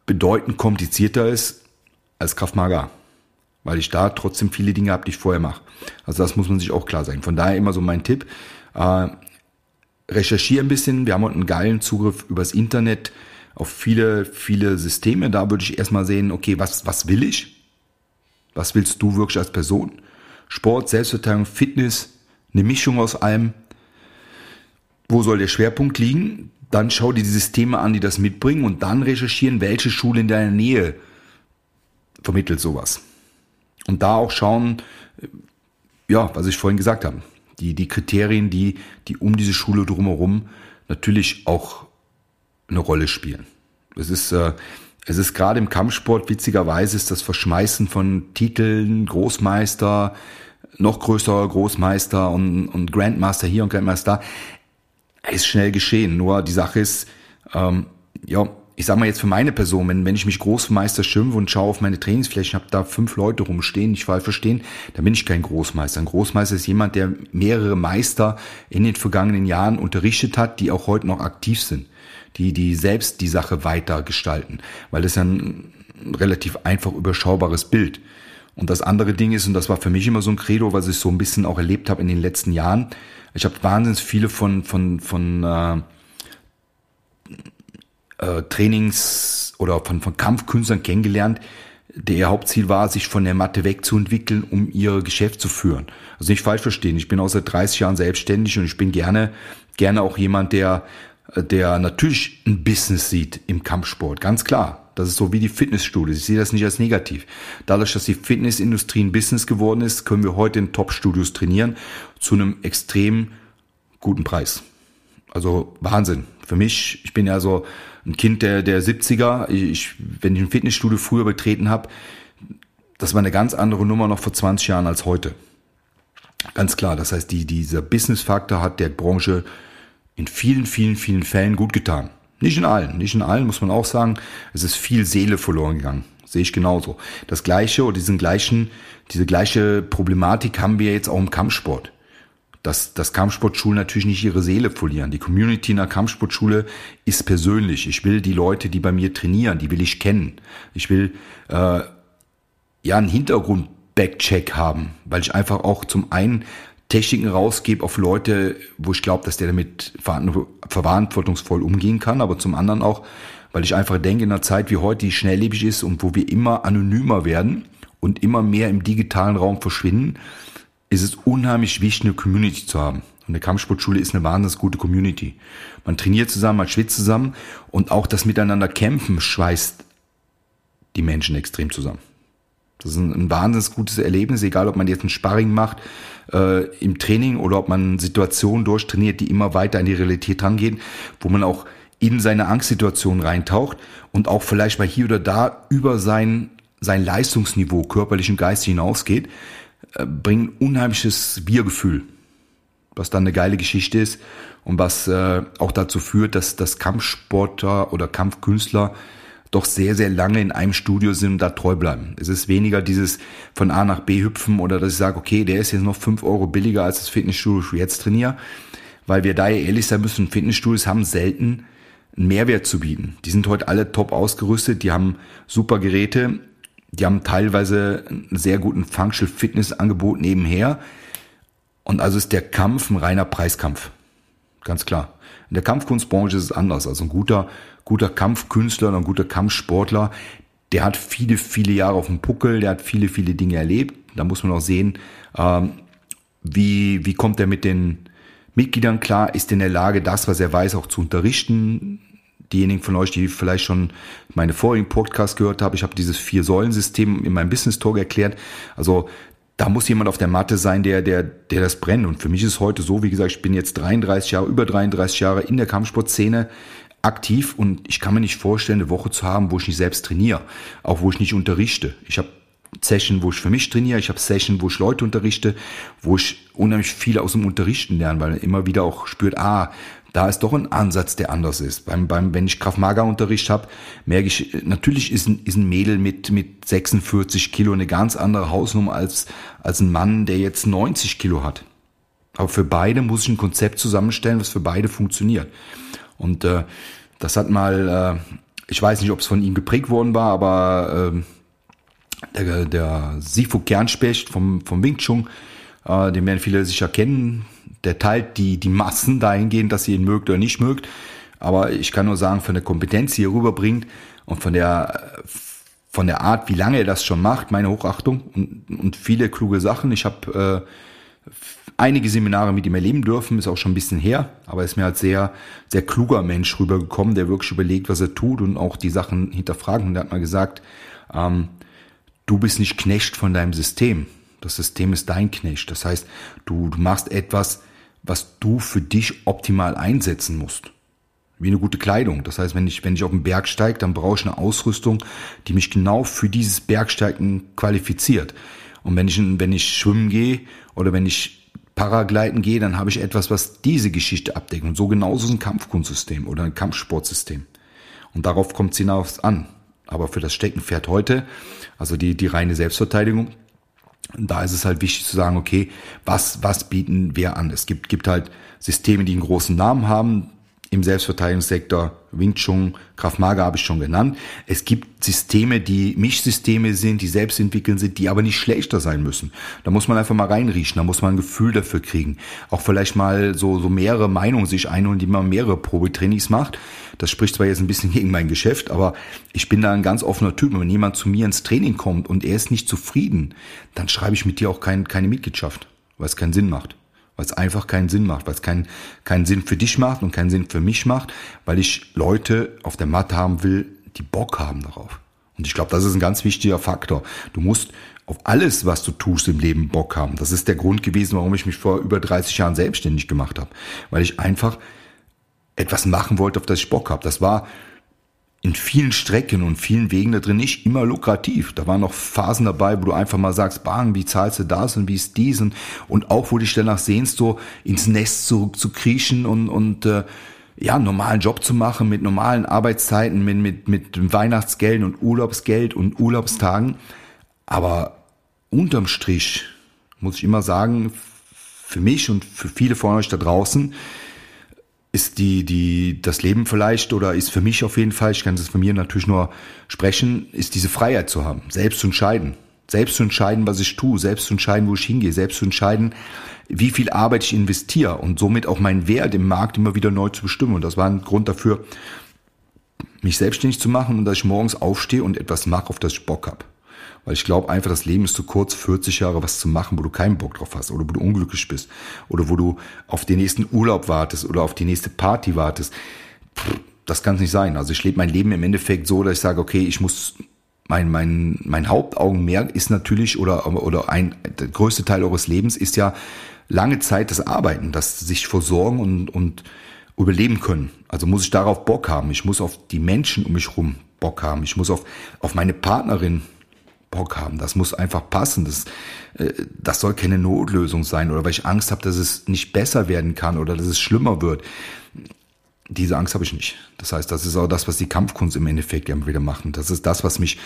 bedeutend komplizierter ist als Kraft Maga. Weil ich da trotzdem viele Dinge habe, die ich vorher mache. Also das muss man sich auch klar sein. Von daher immer so mein Tipp. Äh, recherchiere ein bisschen. Wir haben heute einen geilen Zugriff übers Internet auf viele, viele Systeme. Da würde ich erstmal sehen, okay, was, was will ich? Was willst du wirklich als Person? Sport, Selbstverteidigung, Fitness, eine Mischung aus allem. Wo soll der Schwerpunkt liegen? Dann schau dir die Systeme an, die das mitbringen und dann recherchieren, welche Schule in deiner Nähe vermittelt sowas. Und da auch schauen, ja, was ich vorhin gesagt habe, die, die Kriterien, die, die um diese Schule drumherum natürlich auch eine Rolle spielen. Es ist, äh, es ist gerade im Kampfsport, witzigerweise, ist das Verschmeißen von Titeln, Großmeister, noch größerer Großmeister und, und Grandmaster hier und Grandmaster da, ist schnell geschehen. Nur die Sache ist, ähm, ja, ich sag mal jetzt für meine Person, wenn, wenn ich mich Großmeister schimpfe und schaue auf meine Trainingsfläche, habe da fünf Leute rumstehen, ich fall verstehen, dann bin ich kein Großmeister. Ein Großmeister ist jemand, der mehrere Meister in den vergangenen Jahren unterrichtet hat, die auch heute noch aktiv sind, die, die selbst die Sache weiter gestalten, weil das ja ein relativ einfach überschaubares Bild. Und das andere Ding ist, und das war für mich immer so ein Credo, was ich so ein bisschen auch erlebt habe in den letzten Jahren, ich habe wahnsinnig viele von, von, von äh, äh, Trainings oder von, von Kampfkünstlern kennengelernt, der ihr Hauptziel war, sich von der Matte wegzuentwickeln, um ihr Geschäft zu führen. Also nicht falsch verstehen. Ich bin auch seit 30 Jahren selbstständig und ich bin gerne, gerne auch jemand, der, der natürlich ein Business sieht im Kampfsport. Ganz klar. Das ist so wie die Fitnessstudios. Ich sehe das nicht als negativ. Dadurch, dass die Fitnessindustrie ein Business geworden ist, können wir heute in Top-Studios trainieren zu einem extrem guten Preis. Also Wahnsinn. Für mich, ich bin ja so ein Kind der, der 70er. Ich, wenn ich ein Fitnessstudio früher betreten habe, das war eine ganz andere Nummer noch vor 20 Jahren als heute. Ganz klar. Das heißt, die, dieser Business-Faktor hat der Branche in vielen, vielen, vielen Fällen gut getan. Nicht in allen, nicht in allen, muss man auch sagen. Es ist viel Seele verloren gegangen. Sehe ich genauso. Das gleiche oder diesen gleichen, diese gleiche Problematik haben wir jetzt auch im Kampfsport dass, dass Kampfsportschulen natürlich nicht ihre Seele verlieren. Die Community in der Kampfsportschule ist persönlich. Ich will die Leute, die bei mir trainieren, die will ich kennen. Ich will äh, ja einen Hintergrund-Backcheck haben, weil ich einfach auch zum einen Techniken rausgebe auf Leute, wo ich glaube, dass der damit verantwortungsvoll umgehen kann, aber zum anderen auch, weil ich einfach denke, in einer Zeit wie heute, die schnelllebig ist und wo wir immer anonymer werden und immer mehr im digitalen Raum verschwinden, ist es unheimlich wichtig, eine Community zu haben. Und eine Kampfsportschule ist eine wahnsinnig gute Community. Man trainiert zusammen, man schwitzt zusammen und auch das Miteinander kämpfen schweißt die Menschen extrem zusammen. Das ist ein, ein wahnsinnig gutes Erlebnis, egal ob man jetzt ein Sparring macht äh, im Training oder ob man Situationen durchtrainiert, die immer weiter in die Realität rangehen, wo man auch in seine Angstsituation reintaucht und auch vielleicht mal hier oder da über sein, sein Leistungsniveau körperlich und geistig hinausgeht, bringen unheimliches Wir-Gefühl, was dann eine geile Geschichte ist und was äh, auch dazu führt, dass das Kampfsportler oder Kampfkünstler doch sehr, sehr lange in einem Studio sind und da treu bleiben. Es ist weniger dieses von A nach B hüpfen oder dass ich sage, okay, der ist jetzt noch fünf Euro billiger als das Fitnessstudio, wo ich jetzt trainiere, weil wir da ehrlich sein müssen, Fitnessstudios haben selten einen Mehrwert zu bieten. Die sind heute alle top ausgerüstet, die haben super Geräte, die haben teilweise einen sehr guten Functional Fitness Angebot nebenher. Und also ist der Kampf ein reiner Preiskampf. Ganz klar. In der Kampfkunstbranche ist es anders. Also ein guter, guter Kampfkünstler oder ein guter Kampfsportler, der hat viele, viele Jahre auf dem Puckel, der hat viele, viele Dinge erlebt. Da muss man auch sehen, ähm, wie, wie kommt er mit den Mitgliedern klar, ist in der Lage, das, was er weiß, auch zu unterrichten, diejenigen von euch, die vielleicht schon meine vorigen Podcasts gehört haben, ich habe dieses Vier-Säulen-System in meinem Business-Talk erklärt. Also da muss jemand auf der Matte sein, der, der, der das brennt. Und für mich ist heute so, wie gesagt, ich bin jetzt 33 Jahre, über 33 Jahre in der Kampfsportszene aktiv und ich kann mir nicht vorstellen, eine Woche zu haben, wo ich nicht selbst trainiere, auch wo ich nicht unterrichte. Ich habe Session, wo ich für mich trainiere, ich habe Session, wo ich Leute unterrichte, wo ich unheimlich viel aus dem Unterrichten lerne, weil immer wieder auch spürt, ah, da ist doch ein Ansatz, der anders ist. Beim, beim, wenn ich Kraft-Mager-Unterricht habe, merke ich, natürlich ist ein, ist ein Mädel mit, mit 46 Kilo eine ganz andere Hausnummer als, als ein Mann, der jetzt 90 Kilo hat. Aber für beide muss ich ein Konzept zusammenstellen, was für beide funktioniert. Und äh, das hat mal, äh, ich weiß nicht, ob es von ihm geprägt worden war, aber äh, der, der Sifu Kernspecht vom, vom Wing Chun, äh, den werden viele sicher kennen, der teilt die, die Massen dahingehend, dass ihr ihn mögt oder nicht mögt. Aber ich kann nur sagen, von der Kompetenz, die er rüberbringt und von der, von der Art, wie lange er das schon macht, meine Hochachtung und, und viele kluge Sachen. Ich habe äh, einige Seminare mit ihm erleben dürfen, ist auch schon ein bisschen her, aber er ist mir als sehr, sehr kluger Mensch rübergekommen, der wirklich überlegt, was er tut und auch die Sachen hinterfragt. Und er hat mal gesagt, ähm, du bist nicht Knecht von deinem System. Das System ist dein Knecht. Das heißt, du, du machst etwas, was du für dich optimal einsetzen musst. Wie eine gute Kleidung. Das heißt, wenn ich, wenn ich auf den Berg steige, dann brauche ich eine Ausrüstung, die mich genau für dieses Bergsteigen qualifiziert. Und wenn ich, wenn ich schwimmen gehe oder wenn ich Paragliden gehe, dann habe ich etwas, was diese Geschichte abdeckt. Und so genauso ist ein Kampfkunstsystem oder ein Kampfsportsystem. Und darauf kommt es hinaus an. Aber für das Steckenpferd heute, also die, die reine Selbstverteidigung, da ist es halt wichtig zu sagen, okay, was, was bieten wir an? Es gibt, gibt halt Systeme, die einen großen Namen haben, im Selbstverteidigungssektor, Wing Chun, Maga habe ich schon genannt. Es gibt Systeme, die Mischsysteme sind, die selbst entwickeln sind, die aber nicht schlechter sein müssen. Da muss man einfach mal reinriechen, da muss man ein Gefühl dafür kriegen. Auch vielleicht mal so, so mehrere Meinungen sich einholen, die man mehrere Probetrainings macht. Das spricht zwar jetzt ein bisschen gegen mein Geschäft, aber ich bin da ein ganz offener Typ. Wenn jemand zu mir ins Training kommt und er ist nicht zufrieden, dann schreibe ich mit dir auch kein, keine Mitgliedschaft, weil es keinen Sinn macht weil es einfach keinen Sinn macht, weil es keinen, keinen Sinn für dich macht und keinen Sinn für mich macht, weil ich Leute auf der Matte haben will, die Bock haben darauf. Und ich glaube, das ist ein ganz wichtiger Faktor. Du musst auf alles, was du tust im Leben, Bock haben. Das ist der Grund gewesen, warum ich mich vor über 30 Jahren selbstständig gemacht habe. Weil ich einfach etwas machen wollte, auf das ich Bock habe. Das war in vielen Strecken und vielen Wegen da drin nicht immer lukrativ. Da waren noch Phasen dabei, wo du einfach mal sagst, bang, wie zahlst du das und wie ist dies und, auch, wo dich danach sehnst, so ins Nest zurück zu kriechen und, und äh, ja, einen normalen Job zu machen mit normalen Arbeitszeiten, mit, mit, mit Weihnachtsgeld und Urlaubsgeld und Urlaubstagen. Aber unterm Strich muss ich immer sagen, für mich und für viele von euch da draußen, ist die, die, das Leben vielleicht oder ist für mich auf jeden Fall, ich kann es von mir natürlich nur sprechen, ist diese Freiheit zu haben, selbst zu entscheiden. Selbst zu entscheiden, was ich tue, selbst zu entscheiden, wo ich hingehe, selbst zu entscheiden, wie viel Arbeit ich investiere und somit auch meinen Wert im Markt immer wieder neu zu bestimmen. Und das war ein Grund dafür, mich selbstständig zu machen und dass ich morgens aufstehe und etwas mache, auf das ich Bock habe. Weil ich glaube einfach, das Leben ist zu kurz, 40 Jahre was zu machen, wo du keinen Bock drauf hast oder wo du unglücklich bist oder wo du auf den nächsten Urlaub wartest oder auf die nächste Party wartest. das kann es nicht sein. Also ich lebe mein Leben im Endeffekt so, dass ich sage, okay, ich muss mein, mein, mein Hauptaugenmerk ist natürlich oder, oder ein, der größte Teil eures Lebens ist ja lange Zeit das Arbeiten, das sich versorgen und, und überleben können. Also muss ich darauf Bock haben. Ich muss auf die Menschen um mich rum Bock haben. Ich muss auf, auf meine Partnerin Bock haben. Das muss einfach passen. Das, äh, das soll keine Notlösung sein oder weil ich Angst habe, dass es nicht besser werden kann oder dass es schlimmer wird. Diese Angst habe ich nicht. Das heißt, das ist auch das, was die Kampfkunst im Endeffekt immer wieder machen. Das ist das, was mich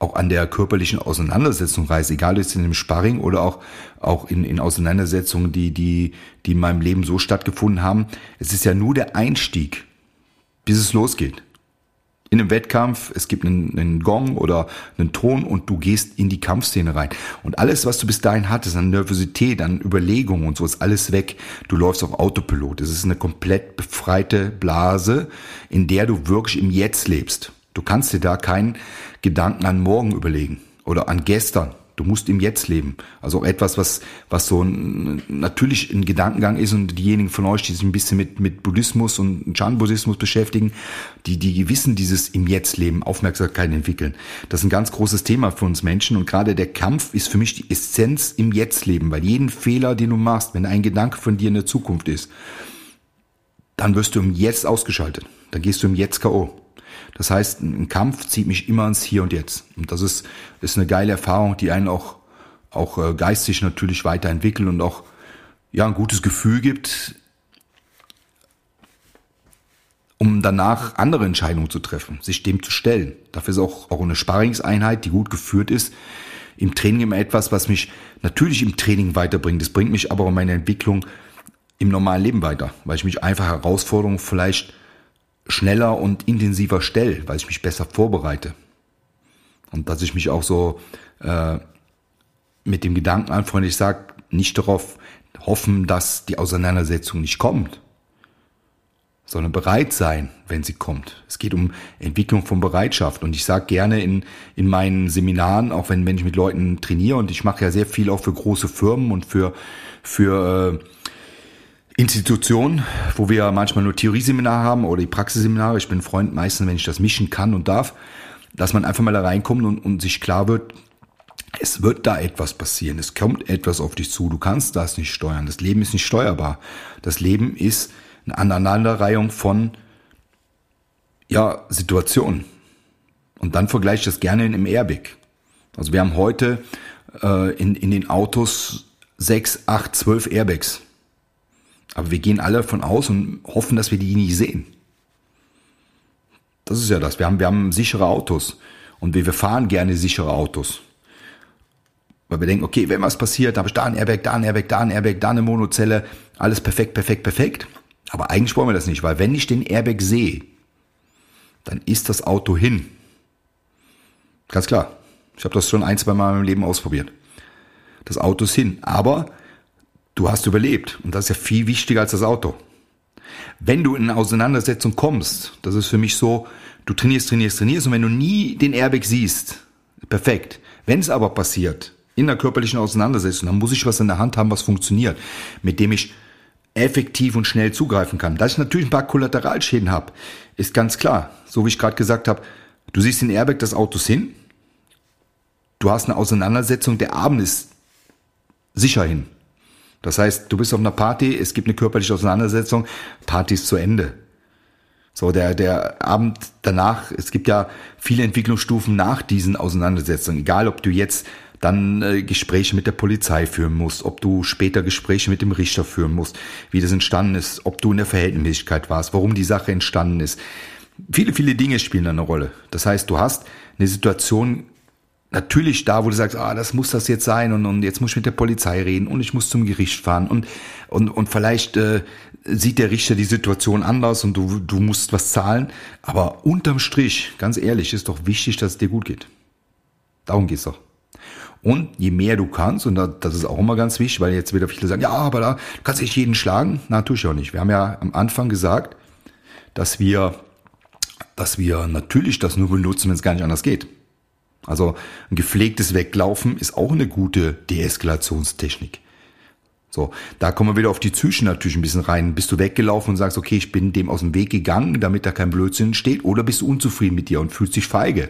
auch an der körperlichen Auseinandersetzung reißt, egal ob es in dem Sparring oder auch, auch in, in Auseinandersetzungen, die, die, die in meinem Leben so stattgefunden haben. Es ist ja nur der Einstieg, bis es losgeht in einem Wettkampf, es gibt einen, einen, Gong oder einen Ton und du gehst in die Kampfszene rein. Und alles, was du bis dahin hattest, an Nervosität, an Überlegung und so, ist alles weg. Du läufst auf Autopilot. Es ist eine komplett befreite Blase, in der du wirklich im Jetzt lebst. Du kannst dir da keinen Gedanken an morgen überlegen oder an gestern Du musst im Jetzt leben. Also etwas, was, was so ein, natürlich ein Gedankengang ist und diejenigen von euch, die sich ein bisschen mit, mit Buddhismus und Chan-Buddhismus beschäftigen, die, die wissen dieses im Jetzt leben, Aufmerksamkeit entwickeln. Das ist ein ganz großes Thema für uns Menschen und gerade der Kampf ist für mich die Essenz im Jetzt leben, weil jeden Fehler, den du machst, wenn ein Gedanke von dir in der Zukunft ist, dann wirst du im Jetzt ausgeschaltet. Dann gehst du im Jetzt K.O. Das heißt, ein Kampf zieht mich immer ins Hier und Jetzt. Und das ist, ist eine geile Erfahrung, die einen auch, auch äh, geistig natürlich weiterentwickelt und auch ja, ein gutes Gefühl gibt, danach andere Entscheidungen zu treffen, sich dem zu stellen. Dafür ist auch, auch eine Sparringseinheit, die gut geführt ist, im Training immer etwas, was mich natürlich im Training weiterbringt. Das bringt mich aber in meine Entwicklung im normalen Leben weiter, weil ich mich einfach Herausforderungen vielleicht schneller und intensiver stelle, weil ich mich besser vorbereite. Und dass ich mich auch so äh, mit dem Gedanken anfreunde, ich sage, nicht darauf hoffen, dass die Auseinandersetzung nicht kommt, sondern bereit sein, wenn sie kommt. Es geht um Entwicklung von Bereitschaft. Und ich sage gerne in, in meinen Seminaren, auch wenn, wenn ich mit Leuten trainiere, und ich mache ja sehr viel auch für große Firmen und für, für äh, Institutionen, wo wir manchmal nur Theorieseminare haben oder die Praxisseminare. Ich bin Freund meistens, wenn ich das mischen kann und darf, dass man einfach mal da reinkommt und, und sich klar wird, es wird da etwas passieren. Es kommt etwas auf dich zu. Du kannst das nicht steuern. Das Leben ist nicht steuerbar. Das Leben ist eine Aneinanderreihung von ja, Situationen. Und dann vergleiche ich das gerne im Airbag. Also wir haben heute äh, in, in den Autos sechs, acht, zwölf Airbags. Aber wir gehen alle davon aus und hoffen, dass wir die nie sehen. Das ist ja das. Wir haben, wir haben sichere Autos. Und wir, wir fahren gerne sichere Autos. Weil wir denken, okay, wenn was passiert, habe ich da ein Airbag, da ein Airbag, da ein Airbag, da eine Monozelle. Alles perfekt, perfekt, perfekt. Aber eigentlich wollen wir das nicht, weil wenn ich den Airbag sehe, dann ist das Auto hin. Ganz klar. Ich habe das schon ein, zwei Mal in meinem Leben ausprobiert. Das Auto ist hin. Aber du hast überlebt. Und das ist ja viel wichtiger als das Auto. Wenn du in eine Auseinandersetzung kommst, das ist für mich so, du trainierst, trainierst, trainierst und wenn du nie den Airbag siehst, perfekt. Wenn es aber passiert, in der körperlichen Auseinandersetzung, dann muss ich was in der Hand haben, was funktioniert, mit dem ich effektiv und schnell zugreifen kann. Dass ich natürlich ein paar Kollateralschäden habe, ist ganz klar. So wie ich gerade gesagt habe, du siehst den Airbag des Autos hin, du hast eine Auseinandersetzung, der Abend ist sicher hin. Das heißt, du bist auf einer Party, es gibt eine körperliche Auseinandersetzung, Party ist zu Ende. So, der, der Abend danach, es gibt ja viele Entwicklungsstufen nach diesen Auseinandersetzungen. Egal, ob du jetzt dann äh, Gespräche mit der Polizei führen musst, ob du später Gespräche mit dem Richter führen musst, wie das entstanden ist, ob du in der Verhältnismäßigkeit warst, warum die Sache entstanden ist. Viele, viele Dinge spielen eine Rolle. Das heißt, du hast eine Situation natürlich da, wo du sagst, ah, das muss das jetzt sein und, und jetzt muss ich mit der Polizei reden und ich muss zum Gericht fahren und und und vielleicht äh, sieht der Richter die Situation anders und du du musst was zahlen, aber unterm Strich, ganz ehrlich, ist doch wichtig, dass es dir gut geht. Darum geht's doch. Und je mehr du kannst, und das ist auch immer ganz wichtig, weil jetzt wieder viele sagen, ja, aber da kannst du nicht jeden schlagen. Na, tue ich auch nicht. Wir haben ja am Anfang gesagt, dass wir, dass wir natürlich das nur benutzen, wenn es gar nicht anders geht. Also ein gepflegtes Weglaufen ist auch eine gute Deeskalationstechnik. So, da kommen wir wieder auf die Psyche natürlich ein bisschen rein. Bist du weggelaufen und sagst, okay, ich bin dem aus dem Weg gegangen, damit da kein Blödsinn entsteht, oder bist du unzufrieden mit dir und fühlst dich feige?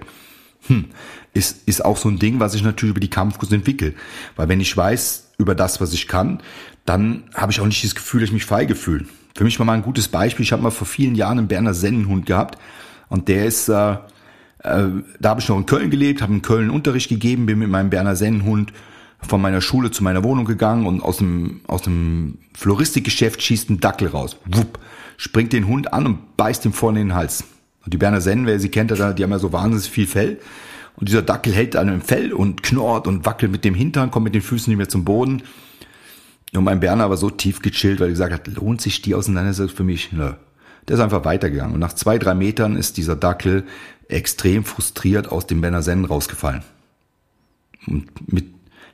Hm, ist, ist auch so ein Ding, was ich natürlich über die Kampfkunst entwickle. Weil wenn ich weiß über das, was ich kann, dann habe ich auch nicht das Gefühl, dass ich mich feige fühle. Für mich war mal ein gutes Beispiel. Ich habe mal vor vielen Jahren einen Berner Sennenhund gehabt und der ist äh, äh, da habe ich noch in Köln gelebt, habe in Köln Unterricht gegeben, bin mit meinem Berner Sennenhund von meiner Schule zu meiner Wohnung gegangen und aus dem, aus dem Floristikgeschäft schießt ein Dackel raus. Wupp, springt den Hund an und beißt ihm vorne in den Hals. Und die Berner Sennen, wer sie kennt, die haben ja so wahnsinnig viel Fell. Und dieser Dackel hält an dem Fell und knurrt und wackelt mit dem Hintern, kommt mit den Füßen nicht mehr zum Boden. Und mein Berner war so tief gechillt, weil er gesagt hat, lohnt sich die Auseinandersetzung für mich? Nö. Der ist einfach weitergegangen. Und nach zwei, drei Metern ist dieser Dackel extrem frustriert aus dem Benazen rausgefallen. Und mit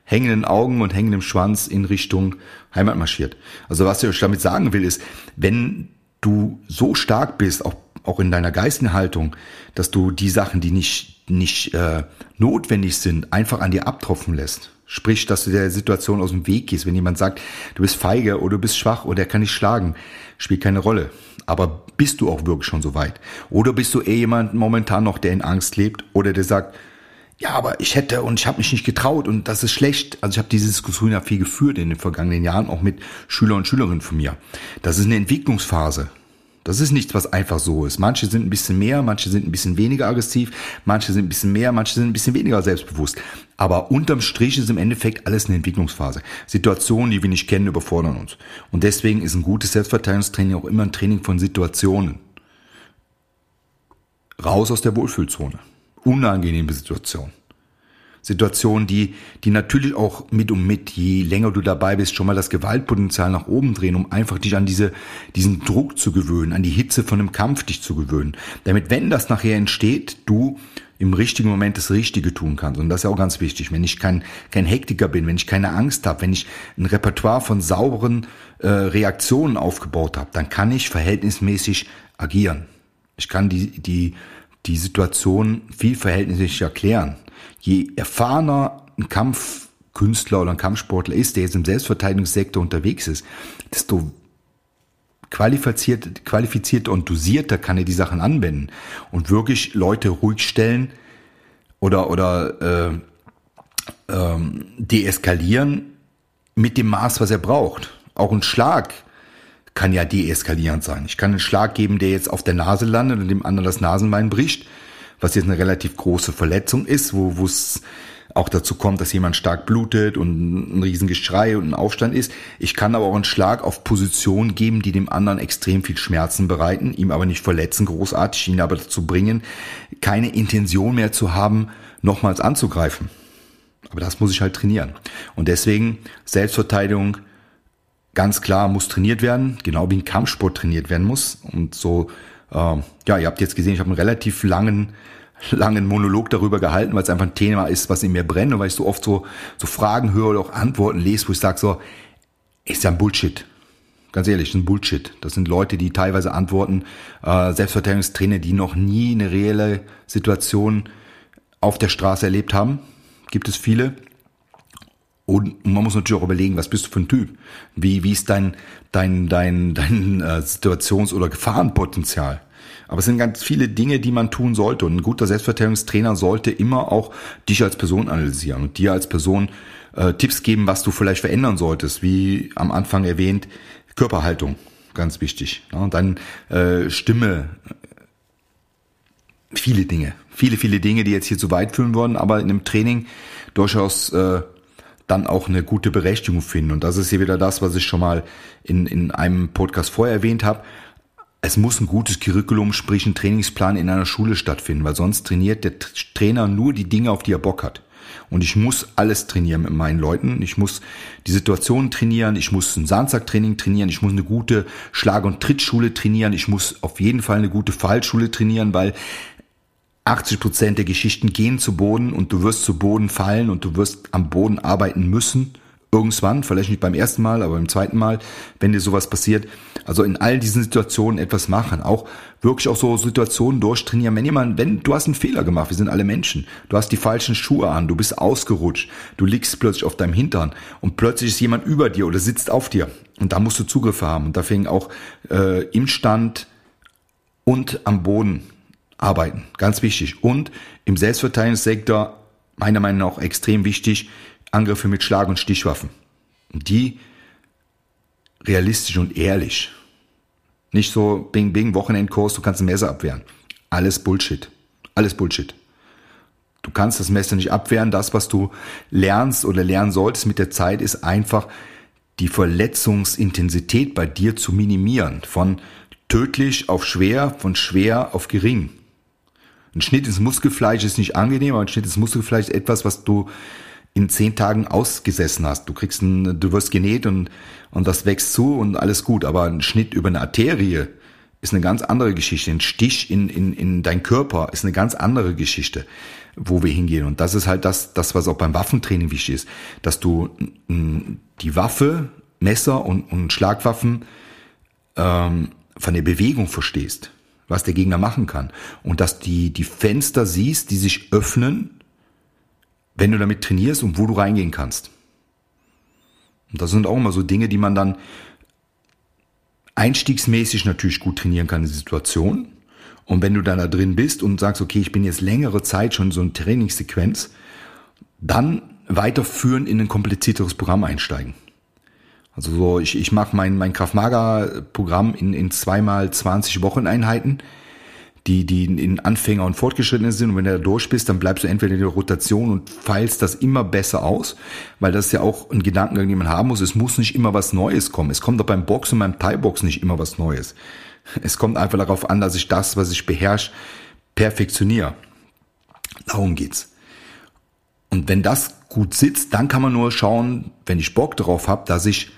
hängenden Augen und hängendem Schwanz in Richtung Heimat marschiert. Also was ich damit sagen will, ist, wenn du so stark bist, auch, auch in deiner Geistenhaltung, dass du die Sachen, die nicht, nicht äh, notwendig sind, einfach an dir abtropfen lässt. Sprich, dass du der Situation aus dem Weg gehst. Wenn jemand sagt, du bist feige oder du bist schwach oder er kann nicht schlagen, spielt keine Rolle. Aber bist du auch wirklich schon so weit? Oder bist du eh jemand momentan noch, der in Angst lebt oder der sagt, ja, aber ich hätte und ich habe mich nicht getraut und das ist schlecht. Also ich habe diese Diskussion ja viel geführt in den vergangenen Jahren, auch mit Schüler und Schülerinnen von mir. Das ist eine Entwicklungsphase. Das ist nichts, was einfach so ist. Manche sind ein bisschen mehr, manche sind ein bisschen weniger aggressiv, manche sind ein bisschen mehr, manche sind ein bisschen weniger selbstbewusst. Aber unterm Strich ist im Endeffekt alles eine Entwicklungsphase. Situationen, die wir nicht kennen, überfordern uns. Und deswegen ist ein gutes Selbstverteidigungstraining auch immer ein Training von Situationen. raus aus der Wohlfühlzone. Unangenehme Situation. Situationen, die, die natürlich auch mit und mit, je länger du dabei bist, schon mal das Gewaltpotenzial nach oben drehen, um einfach dich an diese, diesen Druck zu gewöhnen, an die Hitze von einem Kampf dich zu gewöhnen. Damit, wenn das nachher entsteht, du im richtigen Moment das Richtige tun kannst. Und das ist ja auch ganz wichtig. Wenn ich kein, kein Hektiker bin, wenn ich keine Angst habe, wenn ich ein Repertoire von sauberen äh, Reaktionen aufgebaut habe, dann kann ich verhältnismäßig agieren. Ich kann die, die, die Situation viel verhältnismäßig erklären je erfahrener ein Kampfkünstler oder ein Kampfsportler ist, der jetzt im Selbstverteidigungssektor unterwegs ist, desto qualifiziert, qualifizierter und dosierter kann er die Sachen anwenden und wirklich Leute ruhig stellen oder, oder äh, ähm, deeskalieren mit dem Maß, was er braucht. Auch ein Schlag kann ja deeskalierend sein. Ich kann einen Schlag geben, der jetzt auf der Nase landet und dem anderen das Nasenbein bricht was jetzt eine relativ große Verletzung ist, wo es auch dazu kommt, dass jemand stark blutet und ein Riesengeschrei und ein Aufstand ist. Ich kann aber auch einen Schlag auf Position geben, die dem anderen extrem viel Schmerzen bereiten, ihm aber nicht verletzen großartig, ihn aber dazu bringen, keine Intention mehr zu haben, nochmals anzugreifen. Aber das muss ich halt trainieren. Und deswegen Selbstverteidigung ganz klar muss trainiert werden, genau wie ein Kampfsport trainiert werden muss. Und so ähm, ja, ihr habt jetzt gesehen, ich habe einen relativ langen, langen Monolog darüber gehalten, weil es einfach ein Thema ist, was in mir brennt und weil ich so oft so, so Fragen höre oder auch Antworten lese, wo ich sage so, ist ja ein Bullshit. Ganz ehrlich, ein Bullshit. Das sind Leute, die teilweise antworten, äh, Selbstverteidigungstrainer, die noch nie eine reelle Situation auf der Straße erlebt haben. Gibt es viele. Und man muss natürlich auch überlegen, was bist du für ein Typ? Wie, wie ist dein, dein, dein, dein äh, Situations- oder Gefahrenpotenzial? Aber es sind ganz viele Dinge, die man tun sollte. Und ein guter Selbstverteidigungstrainer sollte immer auch dich als Person analysieren und dir als Person äh, Tipps geben, was du vielleicht verändern solltest. Wie am Anfang erwähnt, Körperhaltung, ganz wichtig. Ja, dann äh, Stimme, viele Dinge, viele, viele Dinge, die jetzt hier zu weit führen wollen, aber in einem Training durchaus äh, dann auch eine gute Berechtigung finden. Und das ist hier wieder das, was ich schon mal in, in einem Podcast vorher erwähnt habe. Es muss ein gutes Curriculum, sprich ein Trainingsplan in einer Schule stattfinden, weil sonst trainiert der Trainer nur die Dinge, auf die er Bock hat. Und ich muss alles trainieren mit meinen Leuten. Ich muss die Situation trainieren, ich muss ein Sandsacktraining trainieren, ich muss eine gute Schlag- und Trittschule trainieren, ich muss auf jeden Fall eine gute Fallschule trainieren, weil 80 Prozent der Geschichten gehen zu Boden und du wirst zu Boden fallen und du wirst am Boden arbeiten müssen. Irgendwann, vielleicht nicht beim ersten Mal, aber beim zweiten Mal, wenn dir sowas passiert. Also in all diesen Situationen etwas machen. Auch wirklich auch so Situationen durchtrainieren. Wenn jemand, wenn du hast einen Fehler gemacht, wir sind alle Menschen. Du hast die falschen Schuhe an, du bist ausgerutscht, du liegst plötzlich auf deinem Hintern und plötzlich ist jemand über dir oder sitzt auf dir. Und da musst du Zugriffe haben. Und da fing auch äh, im Stand und am Boden arbeiten. Ganz wichtig. Und im Selbstverteidigungssektor, meiner Meinung nach extrem wichtig, Angriffe mit Schlag- und Stichwaffen. Die realistisch und ehrlich. Nicht so Bing Bing, Wochenendkurs, du kannst ein Messer abwehren. Alles Bullshit. Alles Bullshit. Du kannst das Messer nicht abwehren. Das, was du lernst oder lernen solltest mit der Zeit, ist einfach die Verletzungsintensität bei dir zu minimieren. Von tödlich auf schwer, von schwer auf gering. Ein Schnitt ins Muskelfleisch ist nicht angenehm, aber ein Schnitt ins Muskelfleisch ist etwas, was du in zehn Tagen ausgesessen hast. Du kriegst ein, du wirst genäht und, und das wächst zu und alles gut. Aber ein Schnitt über eine Arterie ist eine ganz andere Geschichte. Ein Stich in, in, in dein Körper ist eine ganz andere Geschichte, wo wir hingehen. Und das ist halt das, das, was auch beim Waffentraining wichtig ist, dass du die Waffe, Messer und, und Schlagwaffen ähm, von der Bewegung verstehst was der Gegner machen kann. Und dass die, die Fenster siehst, die sich öffnen, wenn du damit trainierst und wo du reingehen kannst. Und das sind auch immer so Dinge, die man dann einstiegsmäßig natürlich gut trainieren kann in der Situation. Und wenn du dann da drin bist und sagst, okay, ich bin jetzt längere Zeit schon so eine Trainingssequenz, dann weiterführen in ein komplizierteres Programm einsteigen. Also so, ich, ich mache mein, mein Kraftmager-Programm in, in zweimal 20 Wocheneinheiten, die, die in Anfänger und Fortgeschrittene sind. Und wenn du da durch bist, dann bleibst du entweder in der Rotation und feilst das immer besser aus, weil das ist ja auch ein Gedankengang, den man haben muss. Es muss nicht immer was Neues kommen. Es kommt auch beim Boxen, beim Thai-Box nicht immer was Neues. Es kommt einfach darauf an, dass ich das, was ich beherrsche, perfektioniere. Darum geht's. Und wenn das gut sitzt, dann kann man nur schauen, wenn ich Bock darauf habe, dass ich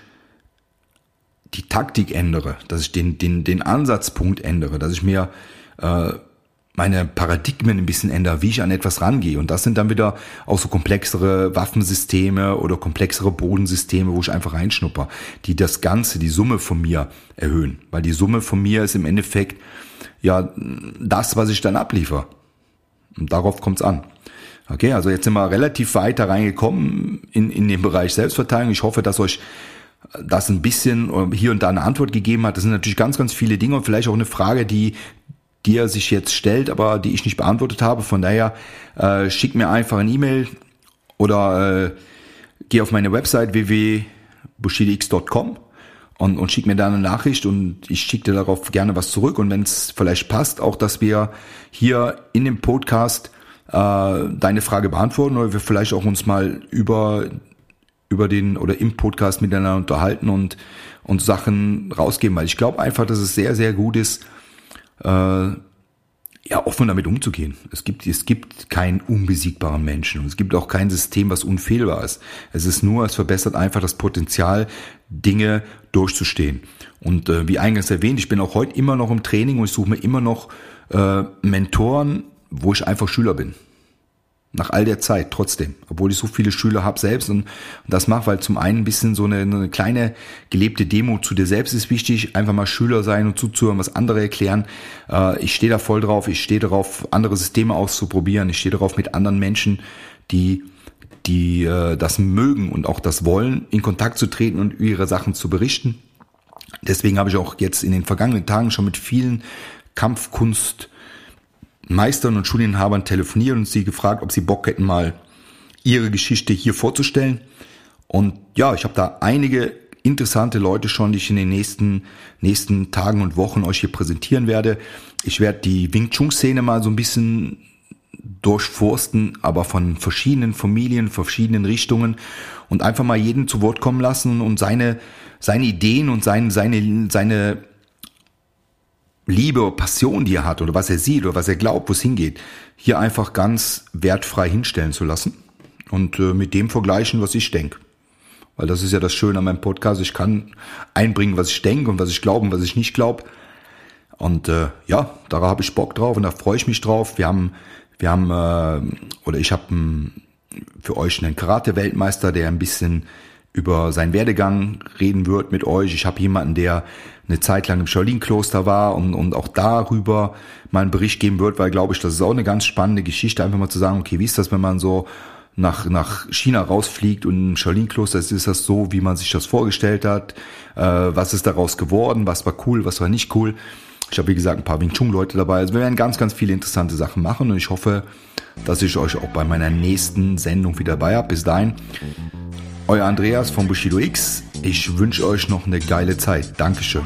die Taktik ändere, dass ich den, den, den Ansatzpunkt ändere, dass ich mir äh, meine Paradigmen ein bisschen ändere, wie ich an etwas rangehe. Und das sind dann wieder auch so komplexere Waffensysteme oder komplexere Bodensysteme, wo ich einfach reinschnupper, die das Ganze, die Summe von mir erhöhen. Weil die Summe von mir ist im Endeffekt ja das, was ich dann abliefer. Und darauf kommt's an. Okay, also jetzt sind wir relativ weit da reingekommen in, in den Bereich Selbstverteidigung. Ich hoffe, dass euch das ein bisschen hier und da eine Antwort gegeben hat. Das sind natürlich ganz, ganz viele Dinge und vielleicht auch eine Frage, die er sich jetzt stellt, aber die ich nicht beantwortet habe. Von daher äh, schick mir einfach eine E-Mail oder äh, geh auf meine Website www.bushidix.com und, und schick mir da eine Nachricht und ich schicke dir darauf gerne was zurück. Und wenn es vielleicht passt, auch dass wir hier in dem Podcast äh, deine Frage beantworten oder wir vielleicht auch uns mal über über den oder im Podcast miteinander unterhalten und und Sachen rausgeben, weil ich glaube einfach, dass es sehr sehr gut ist, äh, ja, offen damit umzugehen. Es gibt, es gibt keinen unbesiegbaren Menschen und es gibt auch kein System, was unfehlbar ist. Es ist nur, es verbessert einfach das Potenzial, Dinge durchzustehen. Und äh, wie eingangs erwähnt, ich bin auch heute immer noch im Training und ich suche mir immer noch äh, Mentoren, wo ich einfach Schüler bin. Nach all der Zeit trotzdem, obwohl ich so viele Schüler habe selbst und, und das mache, weil zum einen ein bisschen so eine, eine kleine gelebte Demo zu dir selbst ist wichtig, einfach mal Schüler sein und zuzuhören, was andere erklären. Äh, ich stehe da voll drauf, ich stehe darauf, andere Systeme auszuprobieren, ich stehe darauf, mit anderen Menschen, die die äh, das mögen und auch das wollen, in Kontakt zu treten und ihre Sachen zu berichten. Deswegen habe ich auch jetzt in den vergangenen Tagen schon mit vielen Kampfkunst Meistern und Schulinhabern telefoniert und sie gefragt, ob sie Bock hätten, mal ihre Geschichte hier vorzustellen. Und ja, ich habe da einige interessante Leute schon, die ich in den nächsten, nächsten Tagen und Wochen euch hier präsentieren werde. Ich werde die Wing Chun Szene mal so ein bisschen durchforsten, aber von verschiedenen Familien, verschiedenen Richtungen und einfach mal jeden zu Wort kommen lassen und seine, seine Ideen und seine, seine, seine Liebe, Passion, die er hat oder was er sieht oder was er glaubt, wo es hingeht, hier einfach ganz wertfrei hinstellen zu lassen und äh, mit dem vergleichen, was ich denke. Weil das ist ja das Schöne an meinem Podcast. Ich kann einbringen, was ich denke und was ich glaube und was ich nicht glaube. Und äh, ja, da habe ich Bock drauf und da freue ich mich drauf. Wir haben, wir haben, äh, oder ich habe für euch einen Karate-Weltmeister, der ein bisschen über seinen Werdegang reden wird mit euch. Ich habe jemanden, der eine Zeit lang im Shaolin-Kloster war und, und auch darüber mal einen Bericht geben wird, weil glaube ich, das ist auch eine ganz spannende Geschichte, einfach mal zu sagen, okay, wie ist das, wenn man so nach, nach China rausfliegt und im Shaolin-Kloster ist, ist das so, wie man sich das vorgestellt hat, äh, was ist daraus geworden, was war cool, was war nicht cool. Ich habe, wie gesagt, ein paar Wing Chun-Leute dabei. Also wir werden ganz, ganz viele interessante Sachen machen und ich hoffe, dass ich euch auch bei meiner nächsten Sendung wieder dabei habe. Bis dahin, euer Andreas von Bushido X. Ich wünsche euch noch eine geile Zeit. Dankeschön.